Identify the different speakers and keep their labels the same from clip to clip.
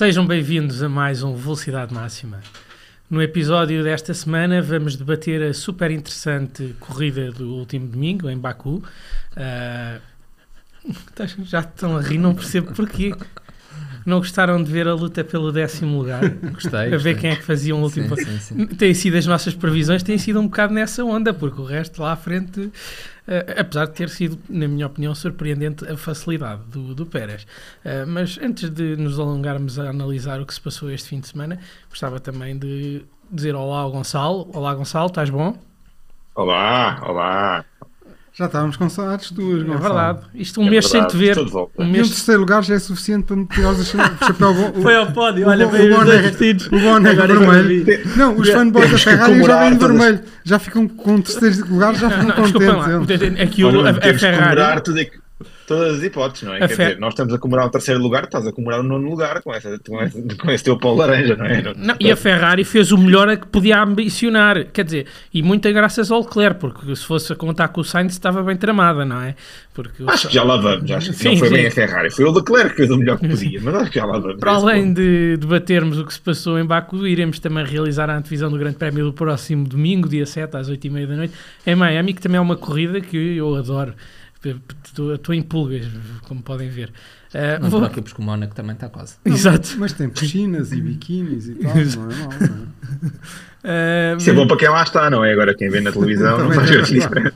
Speaker 1: Sejam bem-vindos a mais um Velocidade Máxima. No episódio desta semana vamos debater a super interessante corrida do último domingo em Baku. Uh, já estão a rir, não percebo porquê. Não gostaram de ver a luta pelo décimo lugar?
Speaker 2: Gostei.
Speaker 1: A ver quem é que fazia um último. Sim, sim, sim. Tem sido as nossas previsões, têm sido um bocado nessa onda, porque o resto lá à frente, uh, apesar de ter sido, na minha opinião, surpreendente a facilidade do, do Pérez. Uh, mas antes de nos alongarmos a analisar o que se passou este fim de semana, gostava também de dizer olá ao Gonçalo. Olá, Gonçalo, estás bom?
Speaker 3: Olá, olá.
Speaker 4: Já estávamos com saudades duas,
Speaker 1: É verdade. Isto um é mês
Speaker 3: verdade,
Speaker 1: sem te ver.
Speaker 3: Um
Speaker 4: mês... E um terceiro lugar já é suficiente para me tirar o chapéu. O,
Speaker 1: Foi ao pódio, olha,
Speaker 4: o, o, boné, o boné vermelho. Não, os fanboys da Ferrari já vêm vermelho. Já ficam com o terceiro lugar, já ficam contentes.
Speaker 1: Aquilo, a, a Ferrari.
Speaker 3: Todas as hipóteses, não é? A Quer dizer, nós estamos a comemorar o terceiro lugar, estás a comemorar o nono lugar com, essa, com, esse, com esse teu pão laranja, não é?
Speaker 1: Não, e a Ferrari fez o melhor a que podia ambicionar, quer dizer, e muito graças ao Leclerc, porque se fosse a contar com o Sainz estava bem tramada, não é? Porque
Speaker 3: acho que já lá vamos, acho que sim, não foi sim. bem a Ferrari, foi o Leclerc que fez o melhor que podia, mas acho que já lá vamos.
Speaker 1: Para além de debatermos o que se passou em Baku, iremos também realizar a antevisão do Grande Prémio do próximo domingo, dia 7, às 8h30 da noite, em Miami, que também é uma corrida que eu adoro. Estou em pulgas, como podem ver.
Speaker 2: Uh, não vou... aqui porque o Mónaco também está quase.
Speaker 1: Não, Exato.
Speaker 4: Mas tem piscinas e biquínis e tal, não é mal, não
Speaker 3: é? Uh, Isso é bom para quem lá está, não é? Agora quem vê na televisão não faz diferença.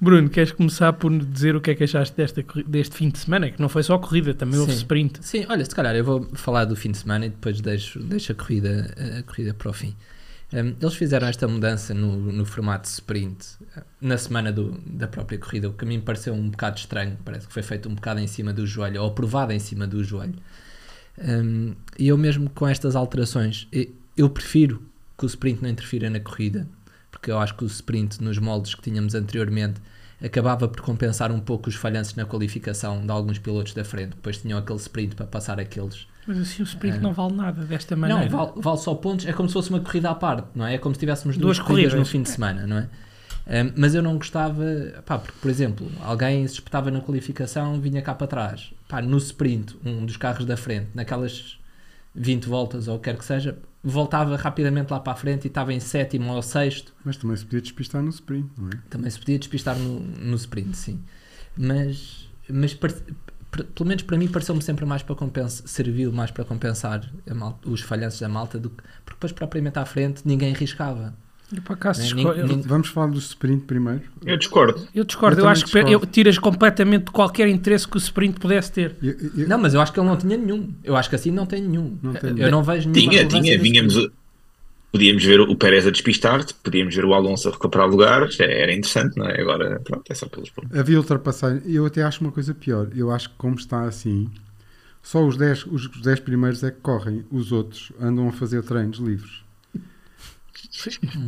Speaker 1: Bruno, queres começar por dizer o que é que achaste desta, deste fim de semana? Que não foi só corrida, também
Speaker 2: Sim.
Speaker 1: houve sprint.
Speaker 2: Sim, olha, se calhar eu vou falar do fim de semana e depois deixo, deixo a, corrida, a corrida para o fim. Um, eles fizeram esta mudança no, no formato sprint na semana do, da própria corrida, o que a mim pareceu um bocado estranho. Parece que foi feito um bocado em cima do joelho, ou aprovado em cima do joelho. Um, e eu, mesmo com estas alterações, eu, eu prefiro que o sprint não interfira na corrida, porque eu acho que o sprint, nos moldes que tínhamos anteriormente, acabava por compensar um pouco os falhanços na qualificação de alguns pilotos da frente, depois tinham aquele sprint para passar aqueles
Speaker 1: mas assim o sprint é. não vale nada desta maneira.
Speaker 2: Não, vale, vale, só pontos. É como se fosse uma corrida à parte, não é? É como se tivéssemos duas, duas corridas, corridas no fim de semana, não é? Um, mas eu não gostava, pá, porque, por exemplo, alguém se espetava na qualificação, vinha cá para trás. Pá, no sprint, um dos carros da frente, naquelas 20 voltas ou o que quer que seja, voltava rapidamente lá para a frente e estava em sétimo ou sexto.
Speaker 4: Mas também se podia despistar no sprint, não é?
Speaker 2: Também se podia despistar no, no sprint, sim. Mas, mas pelo menos para mim pareceu-me sempre mais para compensar, serviu mais para compensar malta, os falhanços da malta do que, porque depois propriamente à frente ninguém arriscava.
Speaker 4: Né? Vamos falar do sprint primeiro?
Speaker 3: Eu discordo.
Speaker 1: Eu discordo. Eu, eu acho discordo. que eu, tiras completamente de qualquer interesse que o sprint pudesse ter.
Speaker 2: Eu, eu, não, mas eu acho que ele não tinha nenhum. Eu acho que assim não tem nenhum. Não tem eu nenhum. não vejo
Speaker 3: nenhum. Tinha, tinha. Vínhamos, podíamos ver o Pérez a despistar podíamos ver o Alonso a recuperar lugares, é, era interessante, não é? Agora, pronto, é só pelos pontos.
Speaker 4: Havia ultrapassagem, eu até acho uma coisa pior, eu acho que como está assim, só os 10 os 10 primeiros é que correm, os outros andam a fazer treinos livres.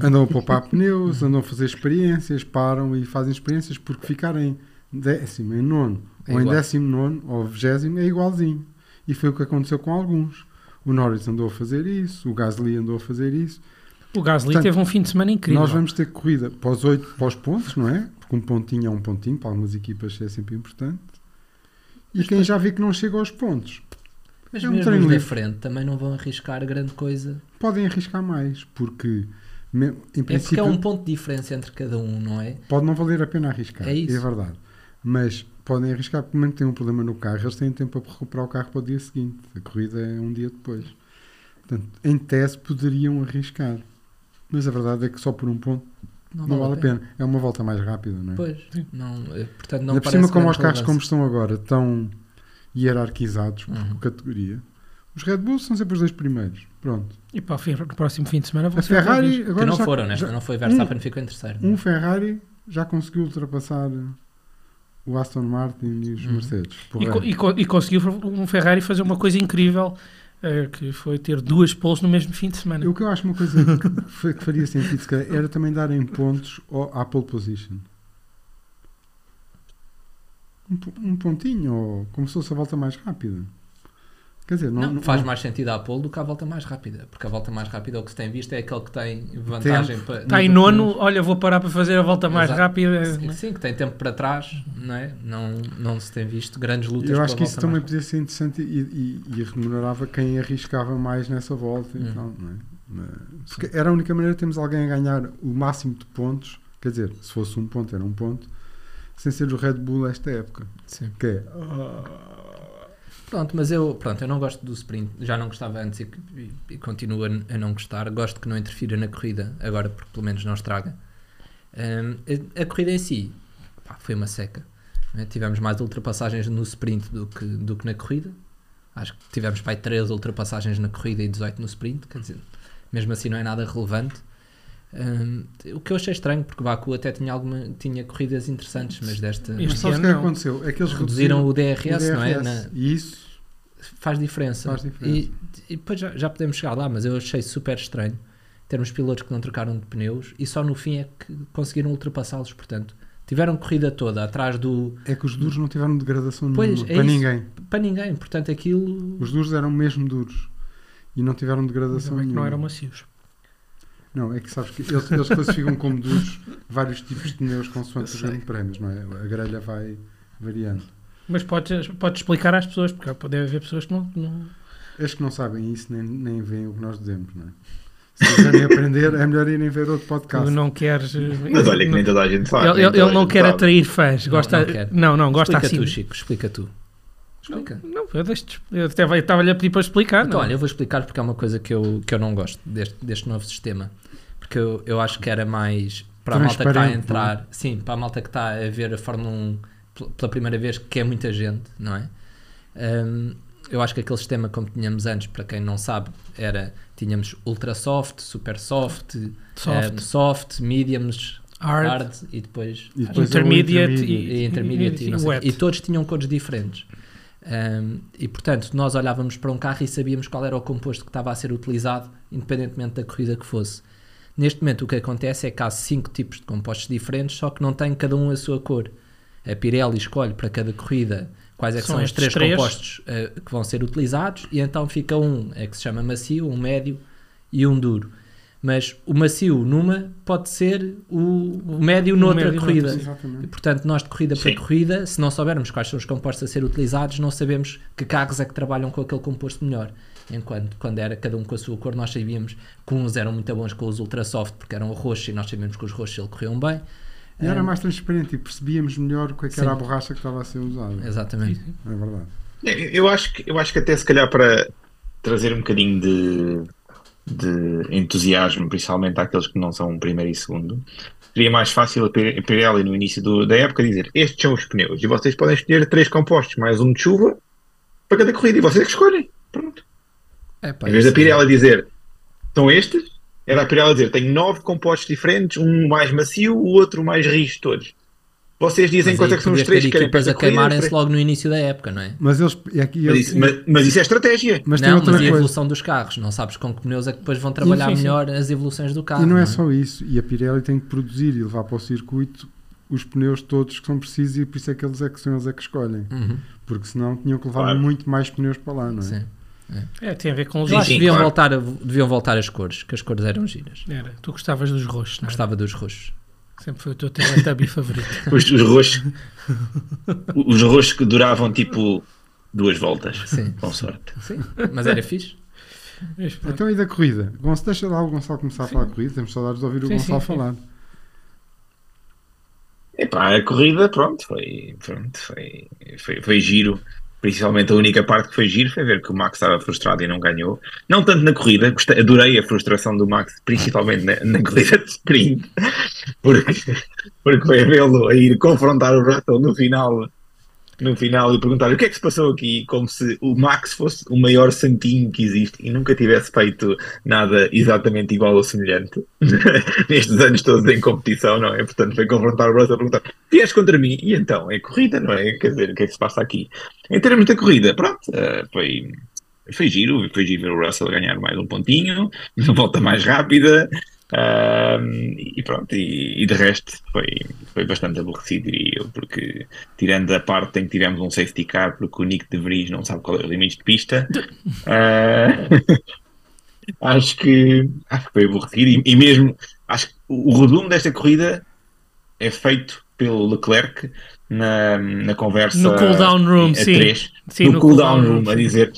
Speaker 4: Andam a poupar pneus, andam a fazer experiências, param e fazem experiências porque ficarem décimo, em nono, é ou igual. em décimo nono, ou vigésimo, é igualzinho. E foi o que aconteceu com alguns. O Norris andou a fazer isso, o Gasly andou a fazer isso.
Speaker 1: O Gasly Portanto, teve um fim de semana incrível.
Speaker 4: Nós vamos ter corrida para os, 8, para os pontos, não é? Porque um pontinho é um pontinho, para algumas equipas é sempre importante. E Mas quem já vê que não chega aos pontos.
Speaker 2: Mas é um mesmo os frente também não vão arriscar grande coisa.
Speaker 4: Podem arriscar mais, porque em princípio,
Speaker 2: é porque é um ponto de diferença entre cada um, não é?
Speaker 4: Pode não valer a pena arriscar, é, isso. é verdade. Mas podem arriscar, porque momento tem um problema no carro, eles têm tempo para recuperar o carro para o dia seguinte. A corrida é um dia depois. Portanto, em tese poderiam arriscar. Mas a verdade é que só por um ponto não, não vale a pena. pena. É uma volta mais rápida, não é?
Speaker 2: Pois, não, é, portanto não
Speaker 4: Ainda por cima, como os carros como estão agora, estão hierarquizados por uhum. categoria, os Red Bulls são sempre os dois primeiros. Pronto.
Speaker 1: E para o, fim, próximo fim de semana vão
Speaker 4: a Ferrari agora
Speaker 2: que não já, foram, né? Já, não foi Verstappen um, ficou em terceiro.
Speaker 4: Um Ferrari já conseguiu ultrapassar o Aston Martin e os uhum. Mercedes.
Speaker 1: E, e, e, conseguiu um Ferrari fazer uma coisa incrível uh, que foi ter duas poles no mesmo fim de semana.
Speaker 4: O que eu acho uma coisa que, que faria sentido era também darem pontos ao, à pole position. Um, um pontinho, ou como se fosse a volta mais rápida. Quer dizer, não,
Speaker 2: não faz não... mais sentido a pole do que a volta mais rápida, porque a volta mais rápida, o que se tem visto, é aquele que tem vantagem
Speaker 1: tempo. para. Está em nono, olha, vou parar para fazer a volta mais Exato. rápida.
Speaker 2: Sim, sim, que tem tempo para trás, não é? Não, não se tem visto grandes lutas.
Speaker 4: Eu acho que isso também podia ser interessante e, e, e, remunerava quem arriscava mais nessa volta hum. e tal, não é? Porque era a única maneira de termos alguém a ganhar o máximo de pontos, quer dizer, se fosse um ponto, era um ponto, sem ser o Red Bull esta época.
Speaker 2: Sim.
Speaker 4: Que é.
Speaker 2: Pronto, mas eu, pronto, eu não gosto do sprint, já não gostava antes e, e, e continuo a, a, não gostar. Gosto que não interfira na corrida, agora porque pelo menos não estraga. Um, a, a, corrida em si pá, foi uma seca. Né? Tivemos mais ultrapassagens no sprint do que, do que na corrida. Acho que tivemos pá, 13 ultrapassagens na corrida e 18 no sprint, quer dizer, mesmo assim não é nada relevante. Um, o que eu achei estranho, porque Baku até tinha, alguma, tinha corridas interessantes, mas desta.
Speaker 4: Mas sabe o que aconteceu? É que eles
Speaker 2: reduziram, o DRS, o DRS,
Speaker 4: não
Speaker 2: é? Na,
Speaker 4: e isso
Speaker 2: faz diferença.
Speaker 4: Faz diferença. E,
Speaker 2: e depois já, já podemos chegar lá, mas eu achei super estranho termos pilotos que não trocaram de pneus e só no fim é que conseguiram ultrapassá-los. Portanto, tiveram corrida toda atrás do.
Speaker 4: É que os duros não tiveram degradação pois, nenhuma, é para isso, ninguém.
Speaker 2: Para ninguém, portanto, aquilo.
Speaker 4: Os duros eram mesmo duros e não tiveram degradação
Speaker 1: é
Speaker 4: nenhuma.
Speaker 1: não eram macios.
Speaker 4: Não, é que sabes que eles, eles classificam como duros vários tipos de pneus consoante os grandes prémios, não é? A grelha vai variando.
Speaker 1: Mas podes, podes explicar às pessoas, porque deve haver pessoas que não. não...
Speaker 4: As que não sabem isso nem, nem veem o que nós dizemos, não é? Se quiserem aprender, é melhor irem ver outro podcast.
Speaker 1: Tu não queres.
Speaker 3: Mas olha que nem toda a gente faz.
Speaker 1: Ele, ele, ele não quer atrair fãs. Gosta, não, não, não, não gosta
Speaker 2: explica
Speaker 1: assim.
Speaker 2: tu, Chico, explica tu.
Speaker 1: Explica. Não, eu, deixo eu até estava-lhe a pedir para explicar.
Speaker 2: Então,
Speaker 1: não.
Speaker 2: olha, eu vou explicar porque é uma coisa que eu, que eu não gosto deste, deste novo sistema. Porque eu, eu acho que era mais para a malta que está a entrar. Não? Sim, para a malta que está a ver a Fórmula 1 pela primeira vez, que é muita gente, não é? Um, eu acho que aquele sistema como tínhamos antes, para quem não sabe, era tínhamos ultra soft, super soft, soft, um, soft mediums, hard, hard, e depois,
Speaker 1: e depois intermediate,
Speaker 2: intermediate, e, e, intermediate e, e, e, todos tinham cores diferentes. Um, e portanto, nós olhávamos para um carro e sabíamos qual era o composto que estava a ser utilizado, independentemente da corrida que fosse. Neste momento, o que acontece é que há cinco tipos de compostos diferentes, só que não tem cada um a sua cor. A Pirelli escolhe para cada corrida quais é são, são os três, três, compostos uh, que vão ser utilizados e então fica um é que se chama macio, um médio e um duro. Mas o macio numa pode ser o, o médio noutra médio corrida. e, portanto, nós de corrida Sim. para corrida, se não soubermos quais são os compostos a ser utilizados, não sabemos que carros é que trabalham com aquele composto melhor. Enquanto quando era cada um com a sua cor, nós sabíamos que uns eram muito bons com os ultra soft porque eram roxos e nós sabíamos que os roxos ele corriam bem
Speaker 4: e era mais transparente e percebíamos melhor o que, é que era a borracha que estava a ser usada.
Speaker 2: Exatamente.
Speaker 4: É verdade.
Speaker 3: É, eu acho que, eu acho que até se calhar para trazer um bocadinho de, de entusiasmo, principalmente àqueles que não são primeiro e segundo, seria mais fácil a Pirelli no início do, da época dizer estes são os pneus e vocês podem escolher três compostos mais um de chuva para cada corrida e vocês é que escolhem. Pronto. É, pá, em vez da Pirelli dizer são estes, era a Pirelli dizer: tenho nove compostos diferentes, um mais macio, o outro mais rijo todos. Vocês dizem quanto é que são os três que querem
Speaker 2: a queimarem-se logo no início da época, não é?
Speaker 4: Mas, eles,
Speaker 3: aqui, mas, isso, mas, mas, isso, é estratégia.
Speaker 2: Mas não, mas a evolução dos carros. Não sabes com que pneus é que depois vão trabalhar sim, sim, melhor sim. as evoluções do carro.
Speaker 4: E não, é não é, só isso. E a Pirelli tem que produzir e levar para o circuito os pneus todos que são precisos e por isso é que eles é que são eles é que escolhem.
Speaker 2: Uhum.
Speaker 4: Porque senão tinham que levar claro. muito mais pneus para lá, não é?
Speaker 2: Sim.
Speaker 1: É. é, tem a ver com os
Speaker 2: acho que deviam, claro. voltar a, deviam voltar as cores, que as cores eram giras.
Speaker 1: Era. Tu gostavas dos roxos, não
Speaker 2: é? Gostava dos roxos.
Speaker 1: Sempre foi o teu Teletubby favorito.
Speaker 3: Os, os roxos. os roxos que duravam tipo duas voltas.
Speaker 2: Sim.
Speaker 3: Com sorte.
Speaker 2: Sim. Mas era fixe.
Speaker 4: Então e da corrida? Gonçalo, deixa lá o Gonçalo começar sim. a falar da corrida. Temos saudades de ouvir o sim, Gonçalo sim, falar.
Speaker 3: Epá, a corrida, pronto, foi, pronto foi, foi, foi giro. Principalmente a única parte que foi giro foi ver que o Max estava frustrado e não ganhou. Não tanto na corrida, gostei, adorei a frustração do Max, principalmente na, na corrida de sprint, porque, porque foi vê-lo a ir confrontar o Russell no final no final e perguntar o que é que se passou aqui, como se o Max fosse o maior santinho que existe e nunca tivesse feito nada exatamente igual ou semelhante nestes anos todos em competição, não é? Portanto, foi confrontar o Russell a perguntar: vieste contra mim? E então, é corrida, não é? Quer dizer, o que é que se passa aqui? Em termos da corrida, pronto, uh, foi. Foi giro, foi giro ver o Russell ganhar mais um pontinho, uma volta mais rápida, Um, e pronto, e, e, de resto foi, foi bastante aborrecido, diria eu, porque tirando a parte em que tivemos um safety car, porque o Nick de Vries não sabe qual é o limite de pista, uh, acho, que, acho que foi aborrecido. E, e, mesmo acho que o resumo desta corrida é feito pelo Leclerc na, na conversa
Speaker 1: no cooldown room, a sim.
Speaker 3: Três, sim no, no cooldown cool room, room, a dizer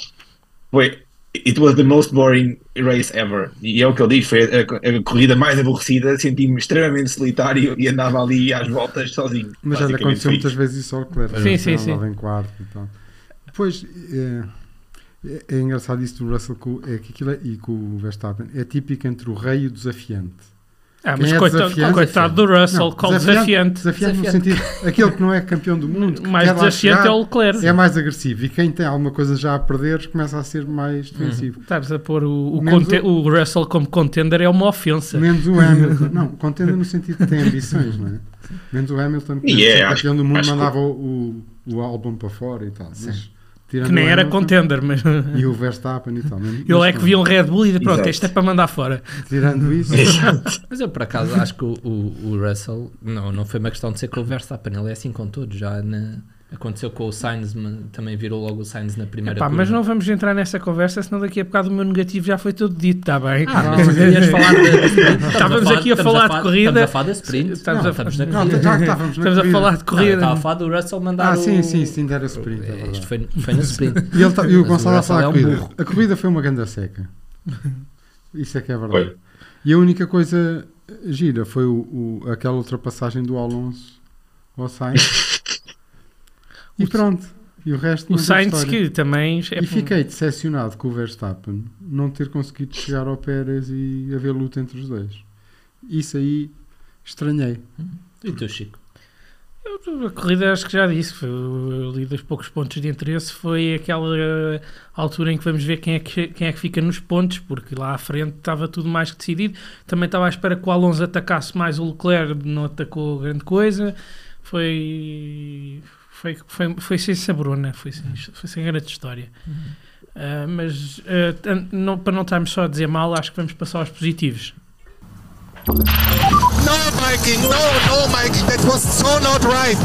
Speaker 3: foi It was the most boring race ever. E é o que ele diz: foi a, a corrida mais aborrecida. Senti-me extremamente solitário e andava ali às voltas sozinho.
Speaker 4: Mas já aconteceu muitas vezes isso ao Leclerc.
Speaker 1: Sim, sim, sim.
Speaker 4: em quarto e tal. Depois é, é, é, engraçado isso do Russell com, é que aquilo é, e com o Verstappen. É típico entre o rei e o desafiante.
Speaker 1: Ah, mas é coitado, coitado do Russell, não, qual desafiante.
Speaker 4: Desafiante, desafiante no sentido, aquele que não é campeão do mundo.
Speaker 1: mais desafiante chegar, é o Leclerc.
Speaker 4: É mais agressivo. E quem tem alguma coisa já a perder começa a ser mais defensivo.
Speaker 1: Uhum. Estás a pôr o, o, conte, o, o, Russell como contender é uma ofensa.
Speaker 4: Menos o Hamilton. não, contender no sentido que tem ambições, não é? Menos o Hamilton, que yeah, é campeão do mundo, mandava que... o, o álbum para fora e tal. Mas,
Speaker 1: Tirando que nem era contender, mas.
Speaker 4: E o Verstappen e tal.
Speaker 1: Ele é que via um Red Bull e pronto, isto é para mandar fora.
Speaker 4: Tirando isso.
Speaker 2: mas eu por acaso acho que o, o, o, Russell não, não foi uma questão de ser com o Verstappen, ele é assim com todos. Já na, Aconteceu com o Sainz, também virou logo o Sainz na primeira
Speaker 1: Epá, Mas não vamos entrar nessa conversa, senão daqui a bocado o meu negativo já foi todo dito, está bem? Ah,
Speaker 2: mas querias falar
Speaker 1: de, Estávamos aqui a falar de corrida.
Speaker 2: Estamos a falar da sprint.
Speaker 1: Estamos, não, a, não, estávamos, estamos a falar de corrida.
Speaker 2: estava a falar do Russell mandar
Speaker 4: Ah, sim, sim, sim, era sprint.
Speaker 2: É Isto foi, foi na sprint.
Speaker 4: e, ele, tá- e o Gonçalo a falar é um corrida. A corrida foi uma ganda seca. Isso é que é verdade. E a única coisa gira foi o, o, aquela ultrapassagem do Alonso ao Sainz. E pronto. E o resto
Speaker 1: O Sainz que também.
Speaker 4: É e fiquei decepcionado com o Verstappen não ter conseguido chegar ao Pérez e haver luta entre os dois. Isso aí estranhei.
Speaker 2: E tu, Chico?
Speaker 1: Eu, a corrida, acho que já disse, foi ali dos poucos pontos de interesse. Foi aquela altura em que vamos ver quem é que, quem é que fica nos pontos, porque lá à frente estava tudo mais que decidido. Também estava à espera que o Alonso atacasse mais o Leclerc, não atacou grande coisa. Foi foi, foi, foi sem sabrona, foi sem, foi sem grande história. Uhum. Uh, mas uh, não, para não estarmos só a dizer mal, acho que vamos passar aos positivos.
Speaker 5: No, Mikey, no, no, Mikey, that was so not right.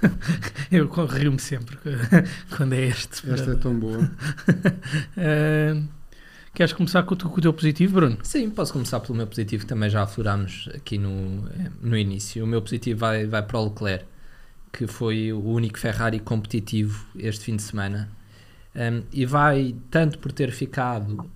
Speaker 1: Eu rio-me sempre quando é este.
Speaker 4: Esta é tão boa. uh,
Speaker 1: queres começar com o, com o, teu positivo, Bruno?
Speaker 2: Sim, posso começar pelo meu positivo, também já aflorámos aqui no, no início. O meu positivo vai, vai para o Leclerc que foi o único Ferrari competitivo este fim de semana. Um, e vai tanto por ter ficado um,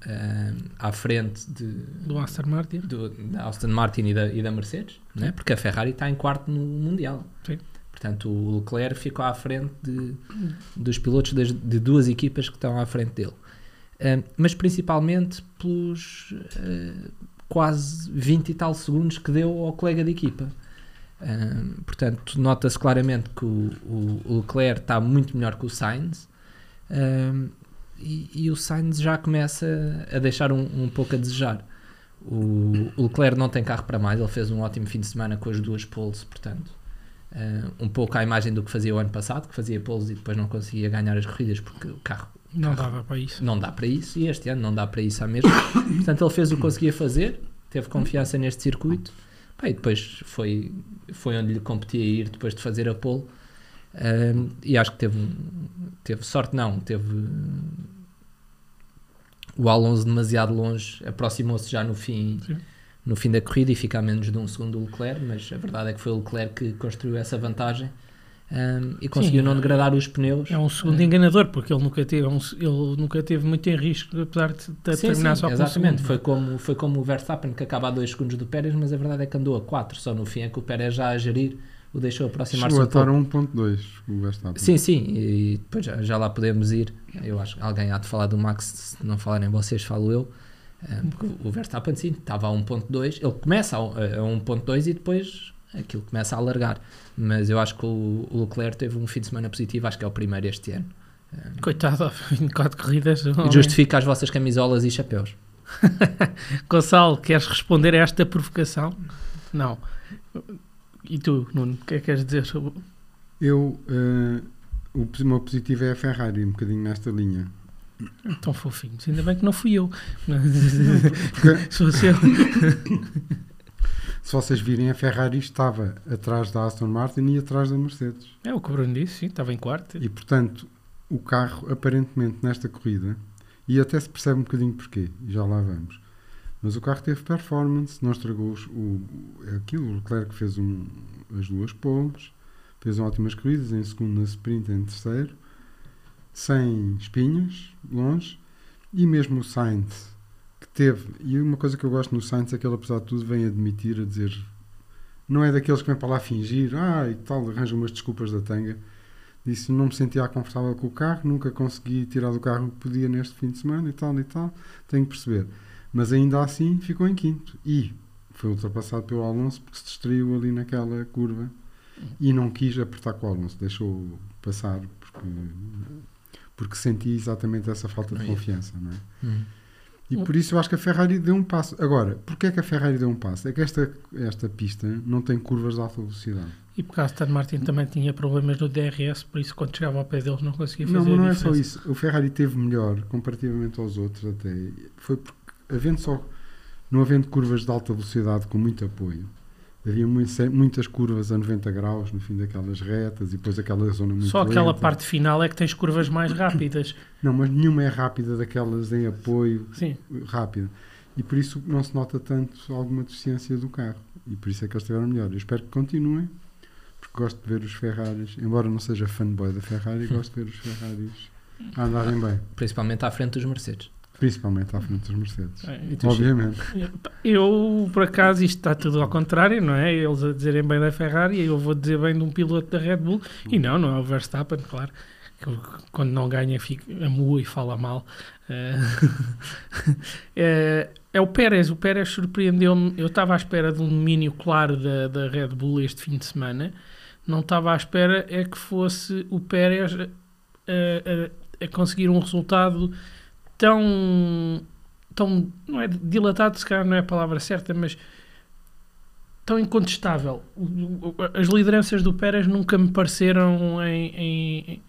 Speaker 2: à frente de,
Speaker 1: do Aston Martin,
Speaker 2: do, da Aston Martin e da, e da Mercedes, né? porque a Ferrari está em quarto no Mundial.
Speaker 1: Sim.
Speaker 2: Portanto, o Leclerc ficou à frente de, dos pilotos de, de duas equipas que estão à frente dele. Um, mas principalmente pelos uh, quase 20 e tal segundos que deu ao colega de equipa portanto, nota-se claramente que o, o, Leclerc está muito melhor que o Sainz um, e, e, o Sainz já começa a deixar um, um pouco a desejar. O, o, Leclerc não tem carro para mais, ele fez um ótimo fim de semana com as duas poles, portanto, um pouco à imagem do que fazia o ano passado, que fazia poles e depois não conseguia ganhar as corridas porque o carro
Speaker 1: não
Speaker 2: carro,
Speaker 1: dava para isso.
Speaker 2: Não dá para isso e este ano não dá para isso à mesma. portanto, ele fez o que conseguia fazer, teve confiança neste circuito e depois foi, foi onde lhe competia a ir depois de fazer a pole. Um, e acho que teve, teve sorte, não, teve o Alonso demasiado longe, aproximou-se já no fim, no fim da corrida e fica a menos de um segundo do Leclerc, mas a verdade é que foi o Leclerc que construiu essa vantagem um, e conseguiu Sim, não degradar os pneus.
Speaker 1: É um segundo é. enganador, porque ele nunca teve, um, ele nunca teve muito em risco, apesar de, de sim, terminar sim, só
Speaker 2: exatamente. Foi como, foi como o Verstappen que acaba a 2 segundos do Pérez, mas a verdade é que andou a 4, só no fim é que o Pérez já a gerir o deixou aproximar-se
Speaker 4: um pouco. a 1.2 o Verstappen.
Speaker 2: Sim, sim, e depois já, já, lá podemos ir. Eu acho que alguém há de falar do Max, se não falarem vocês, falo eu. Um, o Verstappen, sim, estava a 1.2, ele começa a, a 1.2 e depois aquilo começa a alargar. Mas eu acho que o, o Leclerc teve um fim de semana positivo, acho que é o primeiro este ano.
Speaker 1: Coitado, 24 corridas.
Speaker 2: Justifica as vossas camisolas e chapéus.
Speaker 1: Gonçalo, queres responder a esta provocação? Não. E tu, Nuno, o que é que queres dizer
Speaker 4: Eu, uh, o meu positivo é a Ferrari, um bocadinho nesta linha.
Speaker 1: Tão fofinhos, ainda bem que não fui eu. Se fosse eu.
Speaker 4: Se vocês virem, a Ferrari estava atrás da Aston Martin e atrás da Mercedes.
Speaker 1: É o que o Bruno disse, sim, estava em quarto.
Speaker 4: E portanto, o carro, aparentemente, nesta corrida, e até se percebe um bocadinho porquê, e já lá vamos. Mas o carro teve performance, não estragou os, o, aquilo. O Leclerc fez um, as duas poles, fez ótimas corridas, em segundo na sprint, em terceiro, sem espinhas, longe, e mesmo o Sainz, teve, e uma coisa que eu gosto no Sainz é que ele, apesar de tudo, vem admitir, a dizer, não é daqueles que vêm para lá fingir, ah, e tal, arranja umas desculpas da tanga. Disse, não me sentia confortável com o carro, nunca consegui tirar do carro o que podia neste fim de semana e tal e tal, tenho que perceber. Mas ainda assim ficou em quinto. E foi ultrapassado pelo Alonso porque se distraiu ali naquela curva e não quis apertar com o Alonso, deixou passar porque, porque sentia exatamente essa falta de confiança. Não é? Uhum. E por isso eu acho que a Ferrari deu um passo. Agora, porquê é que a Ferrari deu um passo? É que esta, esta pista não tem curvas de alta velocidade.
Speaker 1: E porque a Aston Martin também tinha problemas no DRS, por isso quando chegava ao pé deles não conseguia fazer
Speaker 4: Não, mas não é só isso. O Ferrari teve melhor, comparativamente aos outros até. Foi porque, havendo só, não havendo curvas de alta velocidade com muito apoio, havia muitas curvas a 90 graus no fim daquelas retas e depois aquela zona muito
Speaker 1: Só aquela lenta. parte final é que tens curvas mais rápidas.
Speaker 4: Não, mas nenhuma é rápida daquelas em apoio Sim. rápida. E por isso não se nota tanto alguma deficiência do carro. E por isso é que eles estiveram melhor. Eu espero que continuem, porque gosto de ver os Ferraris, embora não seja fanboy da Ferrari, gosto de ver os Ferraris a andarem bem.
Speaker 2: Principalmente à frente dos Mercedes.
Speaker 4: Principalmente à frente dos Mercedes. É, Obviamente.
Speaker 1: Eu, por acaso, isto está tudo ao contrário, não é? Eles a dizerem bem da Ferrari e eu vou dizer bem de um piloto da Red Bull. E não, não é o Verstappen, claro. Quando não ganha, fica, amua e fala mal. É, é, é o Pérez. O Pérez surpreendeu-me. Eu estava à espera de um domínio claro da, da Red Bull este fim de semana. Não estava à espera é que fosse o Pérez a, a, a conseguir um resultado tão, tão não é dilatado, se calhar não é a palavra certa, mas tão incontestável. As lideranças do Pérez nunca me pareceram em, em,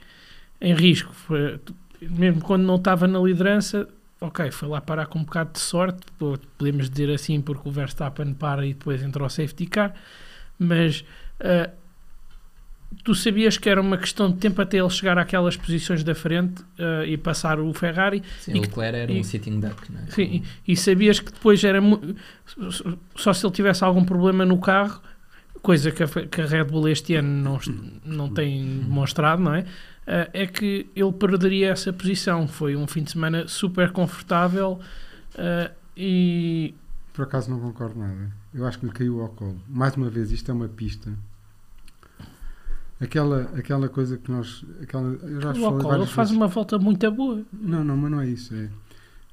Speaker 1: em risco. Foi, mesmo quando não estava na liderança, ok, foi lá parar com um bocado de sorte, podemos dizer assim, porque o Verstappen para e depois entra o safety car, mas uh, tu sabias que era uma questão de tempo até ele chegar àquelas posições da frente uh, e passar o Ferrari.
Speaker 2: Sim,
Speaker 1: e
Speaker 2: o Leclerc era e, um sitting duck, não é?
Speaker 1: Sim, e, e, sabias que depois era só se ele tivesse algum problema no carro, coisa que a, que a Red Bull este ano não, não tem demonstrado, não é? Uh, é que ele perderia essa posição. Foi um fim de semana super confortável uh, e.
Speaker 4: Por acaso não concordo nada. Eu acho que lhe caiu ao colo. Mais uma vez, isto é uma pista Aquela, aquela coisa que nós. Aquela,
Speaker 1: eu já o Ocolo faz vezes. uma volta muito boa.
Speaker 4: Não, não, mas não é isso. É,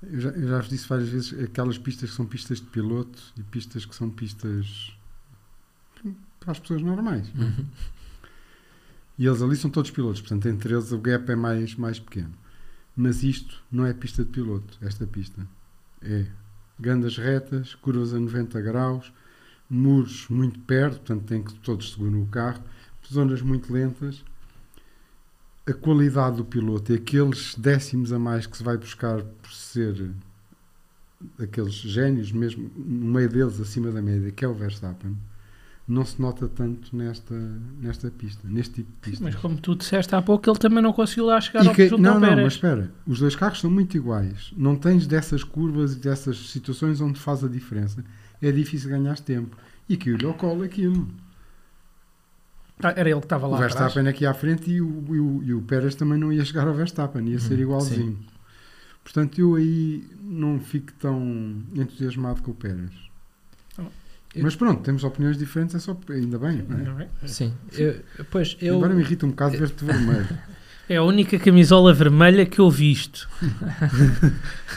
Speaker 4: eu, já, eu já vos disse várias vezes aquelas pistas que são pistas de piloto e pistas que são pistas para as pessoas normais. É? Uhum. E eles ali são todos pilotos, portanto, entre eles o gap é mais, mais pequeno. Mas isto não é pista de piloto, esta pista. É grandes retas, curvas a 90 graus, muros muito perto, portanto, tem que todos seguram o carro zonas muito lentas, a qualidade do piloto e aqueles décimos a mais que se vai buscar por ser aqueles génios, mesmo no meio deles acima da média, que é o Verstappen, não se nota tanto nesta, nesta pista, neste tipo de pista.
Speaker 1: Mas como tu disseste há pouco, ele também não conseguiu lá chegar e ao que,
Speaker 4: Não, não, mas espera, os dois carros são muito iguais. Não tens dessas curvas e dessas situações onde faz a diferença. É difícil ganhar tempo. E que o colo aquilo.
Speaker 1: Ah, era ele que estava lá.
Speaker 4: O Verstappen aqui à frente e o, e, o, e o Pérez também não ia chegar ao Verstappen, ia ser hum, igualzinho. Sim. Portanto, eu aí não fico tão entusiasmado com o Pérez. Oh, Mas pronto, temos opiniões diferentes, é só ainda bem. Ainda bem.
Speaker 2: Sim, eu, pois eu.
Speaker 4: Agora me irrita um bocado ver-te vermelho.
Speaker 1: É a única camisola vermelha que eu visto.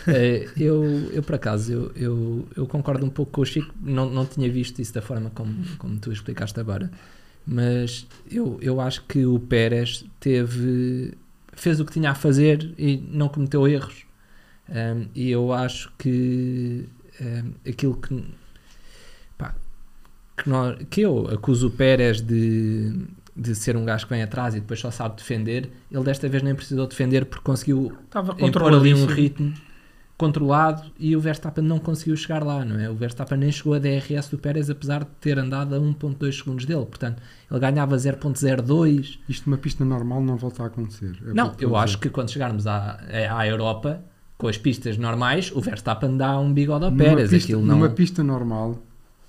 Speaker 2: é, eu, eu, por acaso, eu, eu, eu, concordo um pouco com o Chico, não, não tinha visto isso da forma como, como tu explicaste agora mas eu, eu acho que o Pérez teve fez o que tinha a fazer e não cometeu erros. Um, e eu acho que um, aquilo que, pá, que, nós, que eu acuso o Pérez de de ser um gajo que vem atrás e depois só sabe defender, ele desta vez nem precisou defender porque conseguiu impor ali um ritmo controlado e o Verstappen não conseguiu chegar lá, não é? O Verstappen nem chegou a DRS do Pérez apesar de ter andado a 1.2 segundos dele, portanto ele ganhava 0.02.
Speaker 4: Isto numa pista normal não volta a acontecer.
Speaker 2: É não, eu acho que quando chegarmos à, à Europa com as pistas normais, o Verstappen dá um bigode ao Pérez.
Speaker 4: Pista,
Speaker 2: Aquilo não...
Speaker 4: Numa pista normal,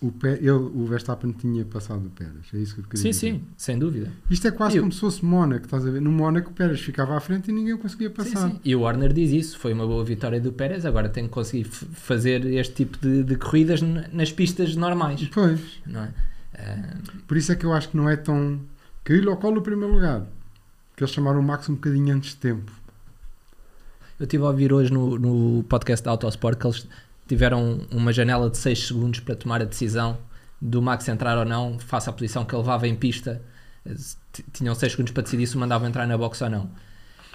Speaker 4: o, Pé, ele, o Verstappen tinha passado o Pérez. É isso que eu queria
Speaker 2: sim,
Speaker 4: dizer.
Speaker 2: Sim, sim, sem dúvida.
Speaker 4: Isto é quase eu... como se fosse Mónaco, estás a ver? No Mónaco o Pérez ficava à frente e ninguém conseguia passar. Sim, sim.
Speaker 2: E o Warner diz isso, foi uma boa vitória do Pérez, agora tem que conseguir fazer este tipo de, de, corridas nas pistas normais.
Speaker 4: Pois.
Speaker 2: Não é?
Speaker 4: Uh... Por isso é que eu acho que não é tão... Caiu ao colo no primeiro lugar. Que eles chamaram o Max um bocadinho antes de tempo.
Speaker 2: Eu estive a ouvir hoje no, no podcast da Autosport que eles tiveram uma janela de 6 segundos para tomar a decisão do Max entrar ou não, face à posição que ele levava em pista. Tinham 6 segundos para decidir se o mandavam entrar na box ou não.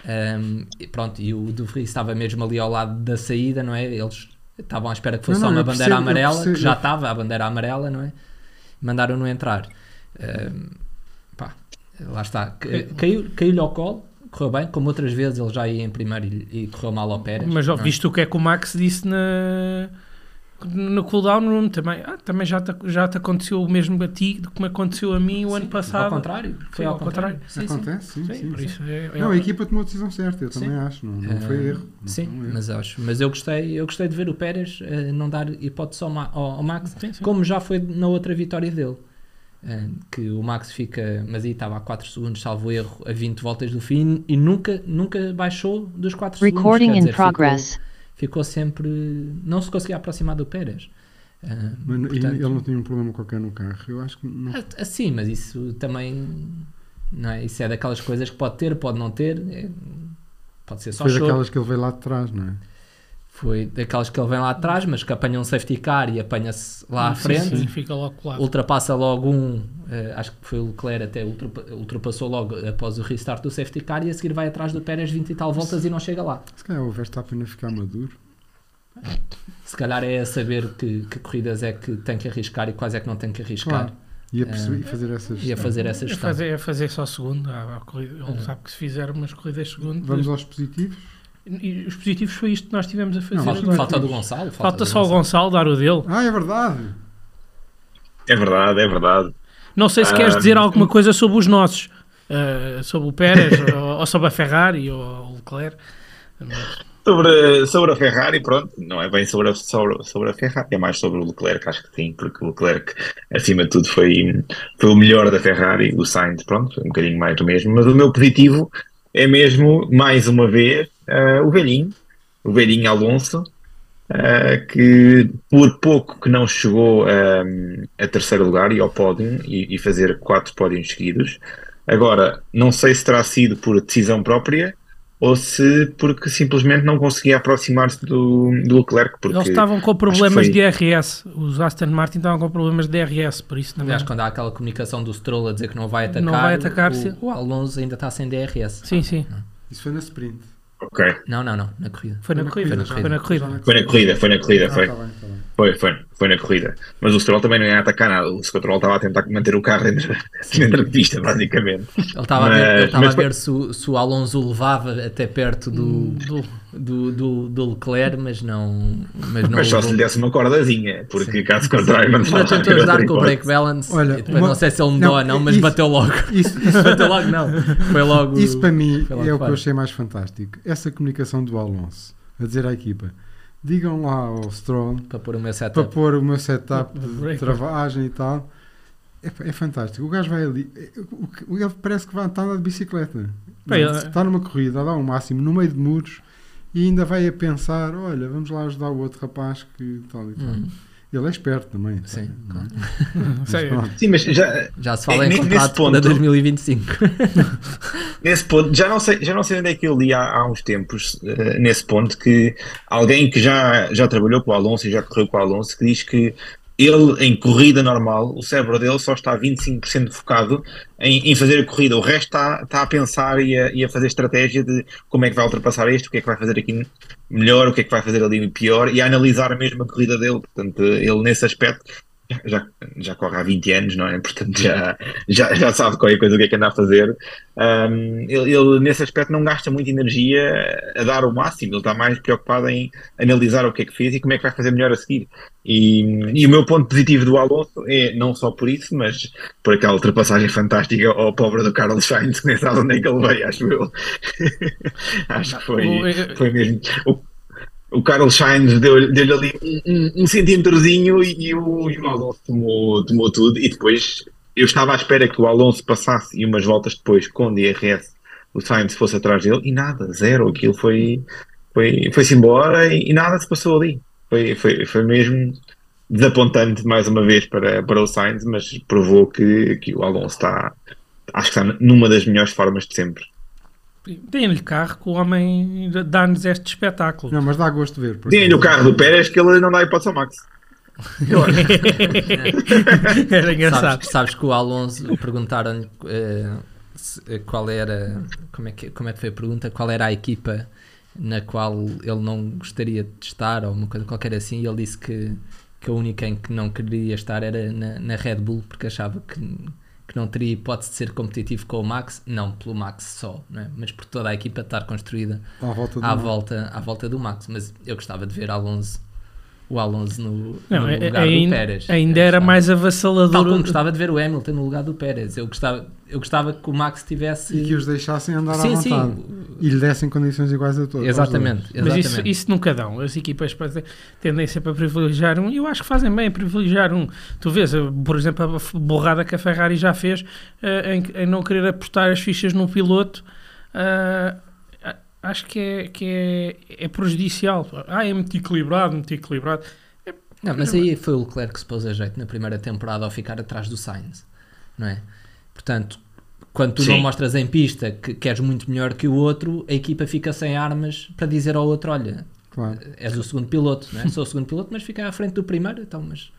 Speaker 2: Um, e pronto, e o De Vries estava mesmo ali ao lado da saída, não é? Eles estavam à espera que fosse não, só uma bandeira percebo, amarela, que já estava a bandeira amarela, não é? Mandaram-no entrar. Um, pá, lá está. Caiu-lhe caiu ao colo, correu bem, como outras vezes ele já ia em primeiro e, e correu mal ao Pérez.
Speaker 1: Mas ó, é? visto o que é que o Max disse na, no cooldown room também, ah, também já te, já te aconteceu o mesmo a ti como aconteceu a mim o
Speaker 2: sim,
Speaker 1: ano passado.
Speaker 2: Ao contrário, foi ao, ao contrário.
Speaker 4: contrário. Sim, Acontece, sim, sim. sim, sim. É, é, não, a equipa tomou a decisão certa, eu também acho, não, não foi erro. Não
Speaker 2: sim,
Speaker 4: um erro.
Speaker 2: mas acho, mas eu gostei, eu gostei de ver o Pérez uh, não dar hipótese ao, ao, ao Max, como já foi na outra vitória dele. Que o Max fica, mas aí estava a 4 segundos, salvo erro, a 20 voltas do fim e nunca, nunca baixou dos 4 Recording segundos. Recording in progress. Ficou, ficou sempre, não se conseguia aproximar do Pérez.
Speaker 4: Uh, mas portanto, ele não tinha um problema qualquer no carro, eu acho que não.
Speaker 2: Assim, mas isso também não é? Isso é daquelas coisas que pode ter, pode não ter, é, pode ser só
Speaker 4: Foi daquelas que ele veio lá de trás, não é?
Speaker 2: Foi daquelas que ele vem lá atrás, mas que apanha um safety car e apanha-se lá à frente.
Speaker 1: Sim, fica logo colado.
Speaker 2: Ultrapassa logo um, uh, acho que foi o Leclerc até ultrapassou logo após o restart do safety car e a seguir vai atrás do Pérez 20 e tal voltas e não chega lá.
Speaker 4: Se calhar o Verstappen a ficar maduro.
Speaker 2: Se calhar é a saber que, que, corridas é que tem que arriscar e quais é que não tem que arriscar. Claro.
Speaker 4: E a, perceber, uh, fazer essa
Speaker 2: gestão. E a fazer essa gestão.
Speaker 1: É fazer, é fazer só segundo. Ele uh, sabe que se fizer umas corridas segundo.
Speaker 4: Vamos aos positivos.
Speaker 1: E os positivos foi isto que nós tivemos a fazer. Não,
Speaker 2: falta, falta do Gonçalo.
Speaker 1: Falta, falta só o Gonçalo dar o dele.
Speaker 4: Ah, é verdade.
Speaker 3: É verdade, é verdade.
Speaker 1: Não sei se queres dizer alguma coisa sobre os nossos. Uh, sobre o Pérez, ou, ou, sobre a Ferrari, ou o Leclerc.
Speaker 3: Mas... Sobre, sobre a Ferrari, pronto, não é bem sobre a, sobre, sobre a Ferrari, é mais sobre o Leclerc, acho que sim, porque o Leclerc, acima de tudo, foi, foi o melhor da Ferrari, o Sainz, pronto, foi um bocadinho mais do mesmo, mas o meu positivo é mesmo, mais uma vez, uh, o velhinho, o velhinho Alonso, uh, que por pouco que não chegou um, a terceiro lugar e ao pódio e, e fazer quatro pódios seguidos. Agora, não sei se terá sido por decisão própria ou se porque simplesmente não conseguia aproximar-se do, do Leclerc. Porque
Speaker 1: Eles estavam com problemas foi... de DRS, os Aston Martin estavam com problemas de DRS, por isso
Speaker 2: também. Aliás, quando há aquela comunicação do Stroll a dizer que não vai atacar,
Speaker 1: não vai atacar
Speaker 2: o, o Alonso ainda está sem DRS.
Speaker 1: Sim, sim.
Speaker 4: Isso foi na sprint.
Speaker 3: Ok.
Speaker 2: Não, não, não, na corrida.
Speaker 1: Foi na, foi corrida, corrida, foi na corrida.
Speaker 3: Foi na corrida, foi na corrida, foi. Ah, tá bem, tá bem. Foi, foi, foi na corrida. Mas o Stroll também não ia atacar nada. O Stroll estava a tentar manter o carro dentro, dentro de pista, basicamente.
Speaker 2: Ele estava mas, a ver, ele estava a ver se, o, se o Alonso o levava até perto do, do, do, do, Leclerc, mas não. Mas, não
Speaker 3: mas só se lhe desse uma cordazinha, porque Sim. caso contrário não
Speaker 2: Ainda tentou ajudar com o break balance. Olha, depois uma, não sei se ele mudou ou não, mas isso, bateu logo. Isso, isso bateu logo, não. Foi logo.
Speaker 4: Isso para mim é o que eu achei mais fantástico. Essa comunicação do Alonso a dizer à equipa digam lá ao Stroll
Speaker 2: para pôr o meu setup,
Speaker 4: para pôr o meu setup de travagem e tal. É, é, fantástico. O gajo vai ali, ele parece que vai estar de bicicleta. Bem, está numa corrida, o um máximo no meio de muros e ainda vai a pensar: olha, vamos lá ajudar o outro rapaz que tal e tal. Hum. Ele é esperto também.
Speaker 2: Sim,
Speaker 4: tá?
Speaker 3: mas, Sim, mas já,
Speaker 2: já se fala é, em contrato ponto, para 2025.
Speaker 3: nesse ponto, já não sei, já não sei onde é que eu li há, há uns tempos, uh, nesse ponto, que alguém que já, já trabalhou com o Alonso e já correu com o Alonso, que diz que ele, em corrida normal, o cérebro dele só está 25% focado em, em, fazer a corrida. O resto está, está a pensar e a, e a, fazer estratégia de como é que vai ultrapassar isto, o que é que vai fazer aqui melhor, o que é que vai fazer ali pior e a analisar a mesma corrida dele. Portanto, ele nesse aspecto já, já corre há 20 anos, não é? Portanto, já, já, já sabe qualquer coisa o que é que anda a fazer. Um, ele, ele, nesse aspecto, não gasta muita energia a dar o máximo, ele está mais preocupado em analisar o que é que fez e como é que vai fazer melhor a seguir. E, e o meu ponto positivo do Alonso é não só por isso, mas por aquela ultrapassagem fantástica ao pobre do Carlos Sainz, que nem sabe onde é que ele veio, acho eu. acho que foi, foi mesmo. O, o Carlos Sainz deu-lhe deu ali um, um, centímetrozinho e, e, o, e o Alonso tomou, tomou tudo. E depois eu estava à espera que o Alonso passasse e umas voltas depois com DRS o Sainz fosse atrás dele e nada, zero. Aquilo foi, foi, foi-se embora e, e, nada se passou ali. Foi, foi, foi mesmo desapontante mais uma vez para, para o Sainz, mas provou que, que o Alonso está, acho que está numa das melhores formas de sempre.
Speaker 1: Deem-lhe carro que o homem dá-nos este espetáculo.
Speaker 4: Não, mas dá gosto de ver.
Speaker 3: Deem-lhe o carro do Pérez que ele não dá hipótese ao Max.
Speaker 1: era engraçado.
Speaker 2: Sabes, sabes, que o Alonso perguntaram-lhe uh, qual era como é, que, como é que foi a pergunta, qual era a equipa na qual ele não gostaria de estar ou uma coisa qualquer assim, e ele disse que, que a única em que não queria estar era na, na Red Bull porque achava que que não teria hipótese de ser competitivo com o Max, não pelo Max só, é? mas por toda a equipa estar construída
Speaker 4: à volta,
Speaker 2: à volta, à volta do Max. Mas eu gostava de ver Alonso o Alonso no,
Speaker 1: não,
Speaker 2: no
Speaker 1: é,
Speaker 2: lugar
Speaker 1: ainda,
Speaker 2: do Pérez.
Speaker 1: Ainda era mais avassalador.
Speaker 2: Tal como gostava de ver o Hamilton no lugar do Pérez. Eu gostava, eu gostava que o Max tivesse.
Speaker 4: E que os deixassem andar sim, à vontade. Sim. E lhe dessem condições iguais a todos.
Speaker 2: Exatamente. exatamente.
Speaker 1: Mas isso, isso nunca dão. As equipas tendem sempre a privilegiar um. E eu acho que fazem bem a privilegiar um. Tu vês, por exemplo, a borrada que a Ferrari já fez uh, em, em, não querer apostar as fichas num piloto. Uh, acho que é, que é, é prejudicial. Ah, é muito equilibrado, muito equilibrado.
Speaker 2: Não, mas aí foi o Leclerc que se pôs a jeito na primeira temporada ao ficar atrás do Sainz, não é? Portanto, quando tu Sim. não mostras em pista que queres muito melhor que o outro, a equipa fica sem armas para dizer ao outro: olha, claro. és o segundo piloto, não é? Sou o segundo piloto, mas fica à frente do primeiro, então, mas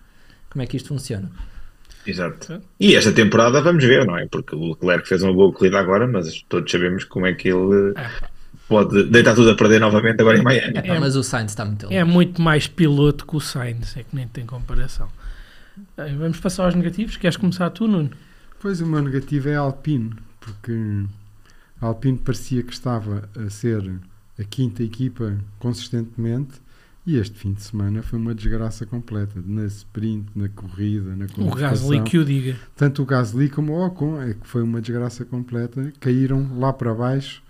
Speaker 2: como é que isto funciona?
Speaker 3: Exato. E esta temporada vamos ver, não é? Porque o Leclerc fez uma boa corrida agora, mas todos sabemos como é que ele. É pode deitar tudo a perder novamente agora em Miami.
Speaker 2: É, mas o Sainz está muito
Speaker 1: É muito mais piloto que o Sainz, é que nem tem comparação. Vamos passar aos negativos. Queres começar tu, Nuno?
Speaker 4: Pois o meu negativo é a Alpine, porque a Alpine parecia que estava a ser a quinta equipa consistentemente e este fim de semana foi uma desgraça completa, na sprint, na corrida, na
Speaker 1: O Gasly que o diga.
Speaker 4: Tanto o Gasly como o Ocon, é que foi uma desgraça completa, caíram lá para baixo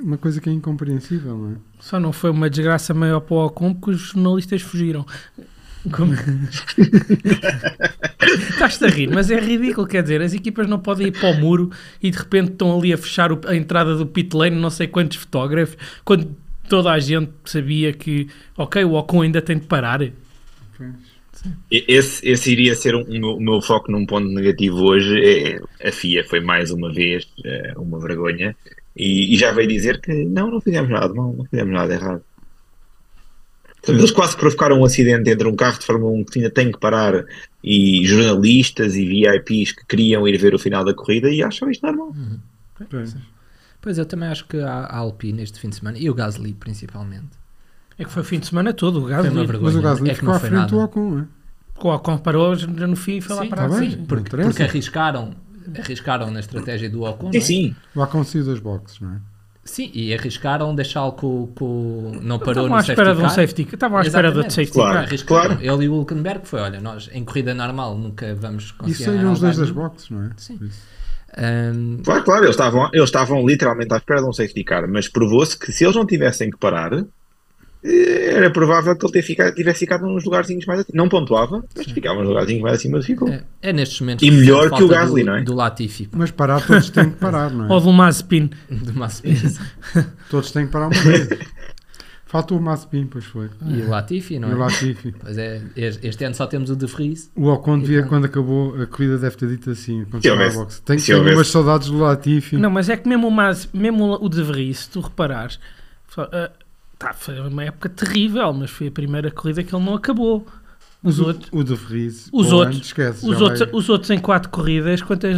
Speaker 4: uma coisa que é incompreensível, não é?
Speaker 1: Só não foi uma desgraça maior para o Ocon porque os jornalistas fugiram. Como... Estás-te a rir, mas é ridículo, quer dizer, as equipas não podem ir para o muro e de repente estão ali a fechar a entrada do pit lane, não sei quantos fotógrafos, quando toda a gente sabia que, ok, o Ocon ainda tem de parar.
Speaker 3: Esse, esse iria ser um, o, meu, o meu foco num ponto negativo hoje. É, a FIA foi mais uma vez é, uma vergonha e, e, já veio dizer que não, não fizemos nada mal, não fizemos nada errado. eles quase provocaram um acidente entre um carro de Fórmula 1 que ainda tem que parar e jornalistas e VIPs que queriam ir ver o final da corrida e acham isto normal. Uhum.
Speaker 2: Pois. pois eu também acho que a Alpine este fim de semana e o Gasly principalmente.
Speaker 1: É que foi o fim de semana todo o Gasly.
Speaker 4: Mas o Gasly é ficou à frente do Ocon, é?
Speaker 1: O Ocon parou no fim e foi lá para
Speaker 2: tá porque, porque arriscaram arriscaram na estratégia do Ocon.
Speaker 3: Sim, é? sim.
Speaker 4: O Ocon saiu das boxes, não é?
Speaker 2: Sim, e arriscaram deixá-lo com, com. Não parou
Speaker 1: no safety car. safety Estavam à espera do safety
Speaker 3: claro, car. Arriscaram.
Speaker 2: Claro. Ele e o Hulkenberg foi: olha, nós em corrida normal nunca vamos conseguir.
Speaker 4: E saíram os dois das boxes, não é?
Speaker 2: Sim.
Speaker 3: Um... Claro, claro, eles estavam, eles estavam literalmente à espera de um safety car, mas provou-se que se eles não tivessem que parar, era provável que ele ficado, tivesse ficado nos lugarzinhos mais acima. Não pontuava, mas Sim. ficava nos lugarzinhos mais acima do ficou.
Speaker 2: É, é nestes momentos.
Speaker 3: E melhor que o Gasly,
Speaker 2: do,
Speaker 3: não é?
Speaker 2: Do Latifi.
Speaker 4: Mas parar, todos têm que parar, não é?
Speaker 1: Ou do Mazepin.
Speaker 2: Do Mazepin.
Speaker 4: todos têm que parar uma vez. Falta o Mazepin, pois foi.
Speaker 2: E o Latifi, não é?
Speaker 4: E o Latifi.
Speaker 2: Pois é, este ano só temos o De Vries.
Speaker 4: O Ocon devia, quando acabou a corrida, deve ter dito assim: quando a boxe. Tem que ter umas saudades do Latifi.
Speaker 1: Não, mas é que mesmo o, Maz, mesmo o De Vries, se tu reparares, uh, Tá, foi uma época terrível, mas foi a primeira corrida que ele não acabou.
Speaker 4: Os o, outros, o de Vries,
Speaker 1: os outros, esquece, os, outros, vai... os outros em quatro corridas, quantas,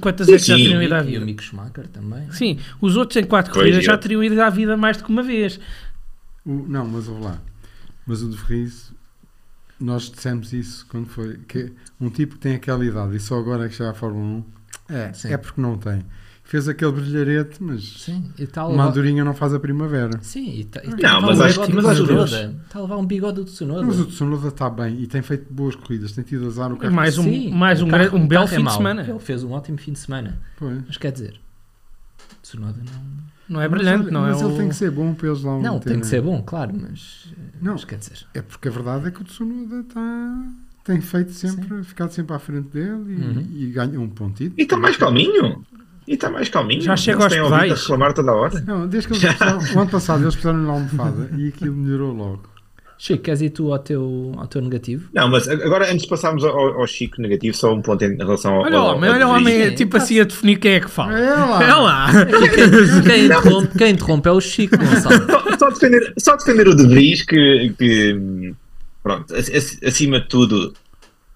Speaker 1: quantas é que já teriam ido à vida?
Speaker 2: E o Mick Schumacher também.
Speaker 1: Sim, os outros em quatro corridas já teriam ido à vida mais do que uma vez.
Speaker 4: O, não, mas vou lá. Mas o de Vries nós dissemos isso quando foi. Que um tipo que tem aquela idade e só agora é que chega à Fórmula 1, é, é porque não tem. Fez aquele brilharete, mas
Speaker 2: Sim, e
Speaker 4: uma andorinha não faz a primavera.
Speaker 2: Sim, e, tá, e
Speaker 3: não, mas acho que mas
Speaker 2: Está a levar um bigode do Tsunoda.
Speaker 4: Mas o Tsunoda está bem e tem feito boas corridas, tem tido azar no carro.
Speaker 1: Mais um, Sim, mais um, carro, um belo é fim é de semana.
Speaker 2: Ele fez um ótimo fim de semana. Pois. Mas quer dizer, Tsunoda não.
Speaker 1: Não é brilhante,
Speaker 4: mas,
Speaker 1: não
Speaker 4: mas
Speaker 1: é?
Speaker 4: Mas ele
Speaker 1: o...
Speaker 4: tem que ser bom para eles lá
Speaker 2: Não, tem que ser bom, claro, mas. Não, mas quer dizer.
Speaker 4: É porque a verdade é que o Tsunoda está tem feito sempre, Sim. ficado sempre à frente dele e, uhum. e ganha um pontinho.
Speaker 3: E está mais calminho. E está mais calminho.
Speaker 1: Já chega aos pedais.
Speaker 3: a reclamar toda a hora.
Speaker 4: Não, desde que eles o ano passado eles puseram na almofada e aquilo melhorou logo.
Speaker 2: Chico, queres ir tu ao teu, ao teu negativo?
Speaker 3: Não, mas agora antes de passarmos ao, ao Chico negativo, só um ponto em relação ao.
Speaker 1: Olha
Speaker 3: o
Speaker 1: homem, olha o homem, tipo assim a definir quem é que fala.
Speaker 4: É lá.
Speaker 1: É lá.
Speaker 2: Quem, quem, interrompe, quem interrompe é o Chico, Gonçalo.
Speaker 3: Só, só, defender, só defender o De Vries, que, que pronto, acima de tudo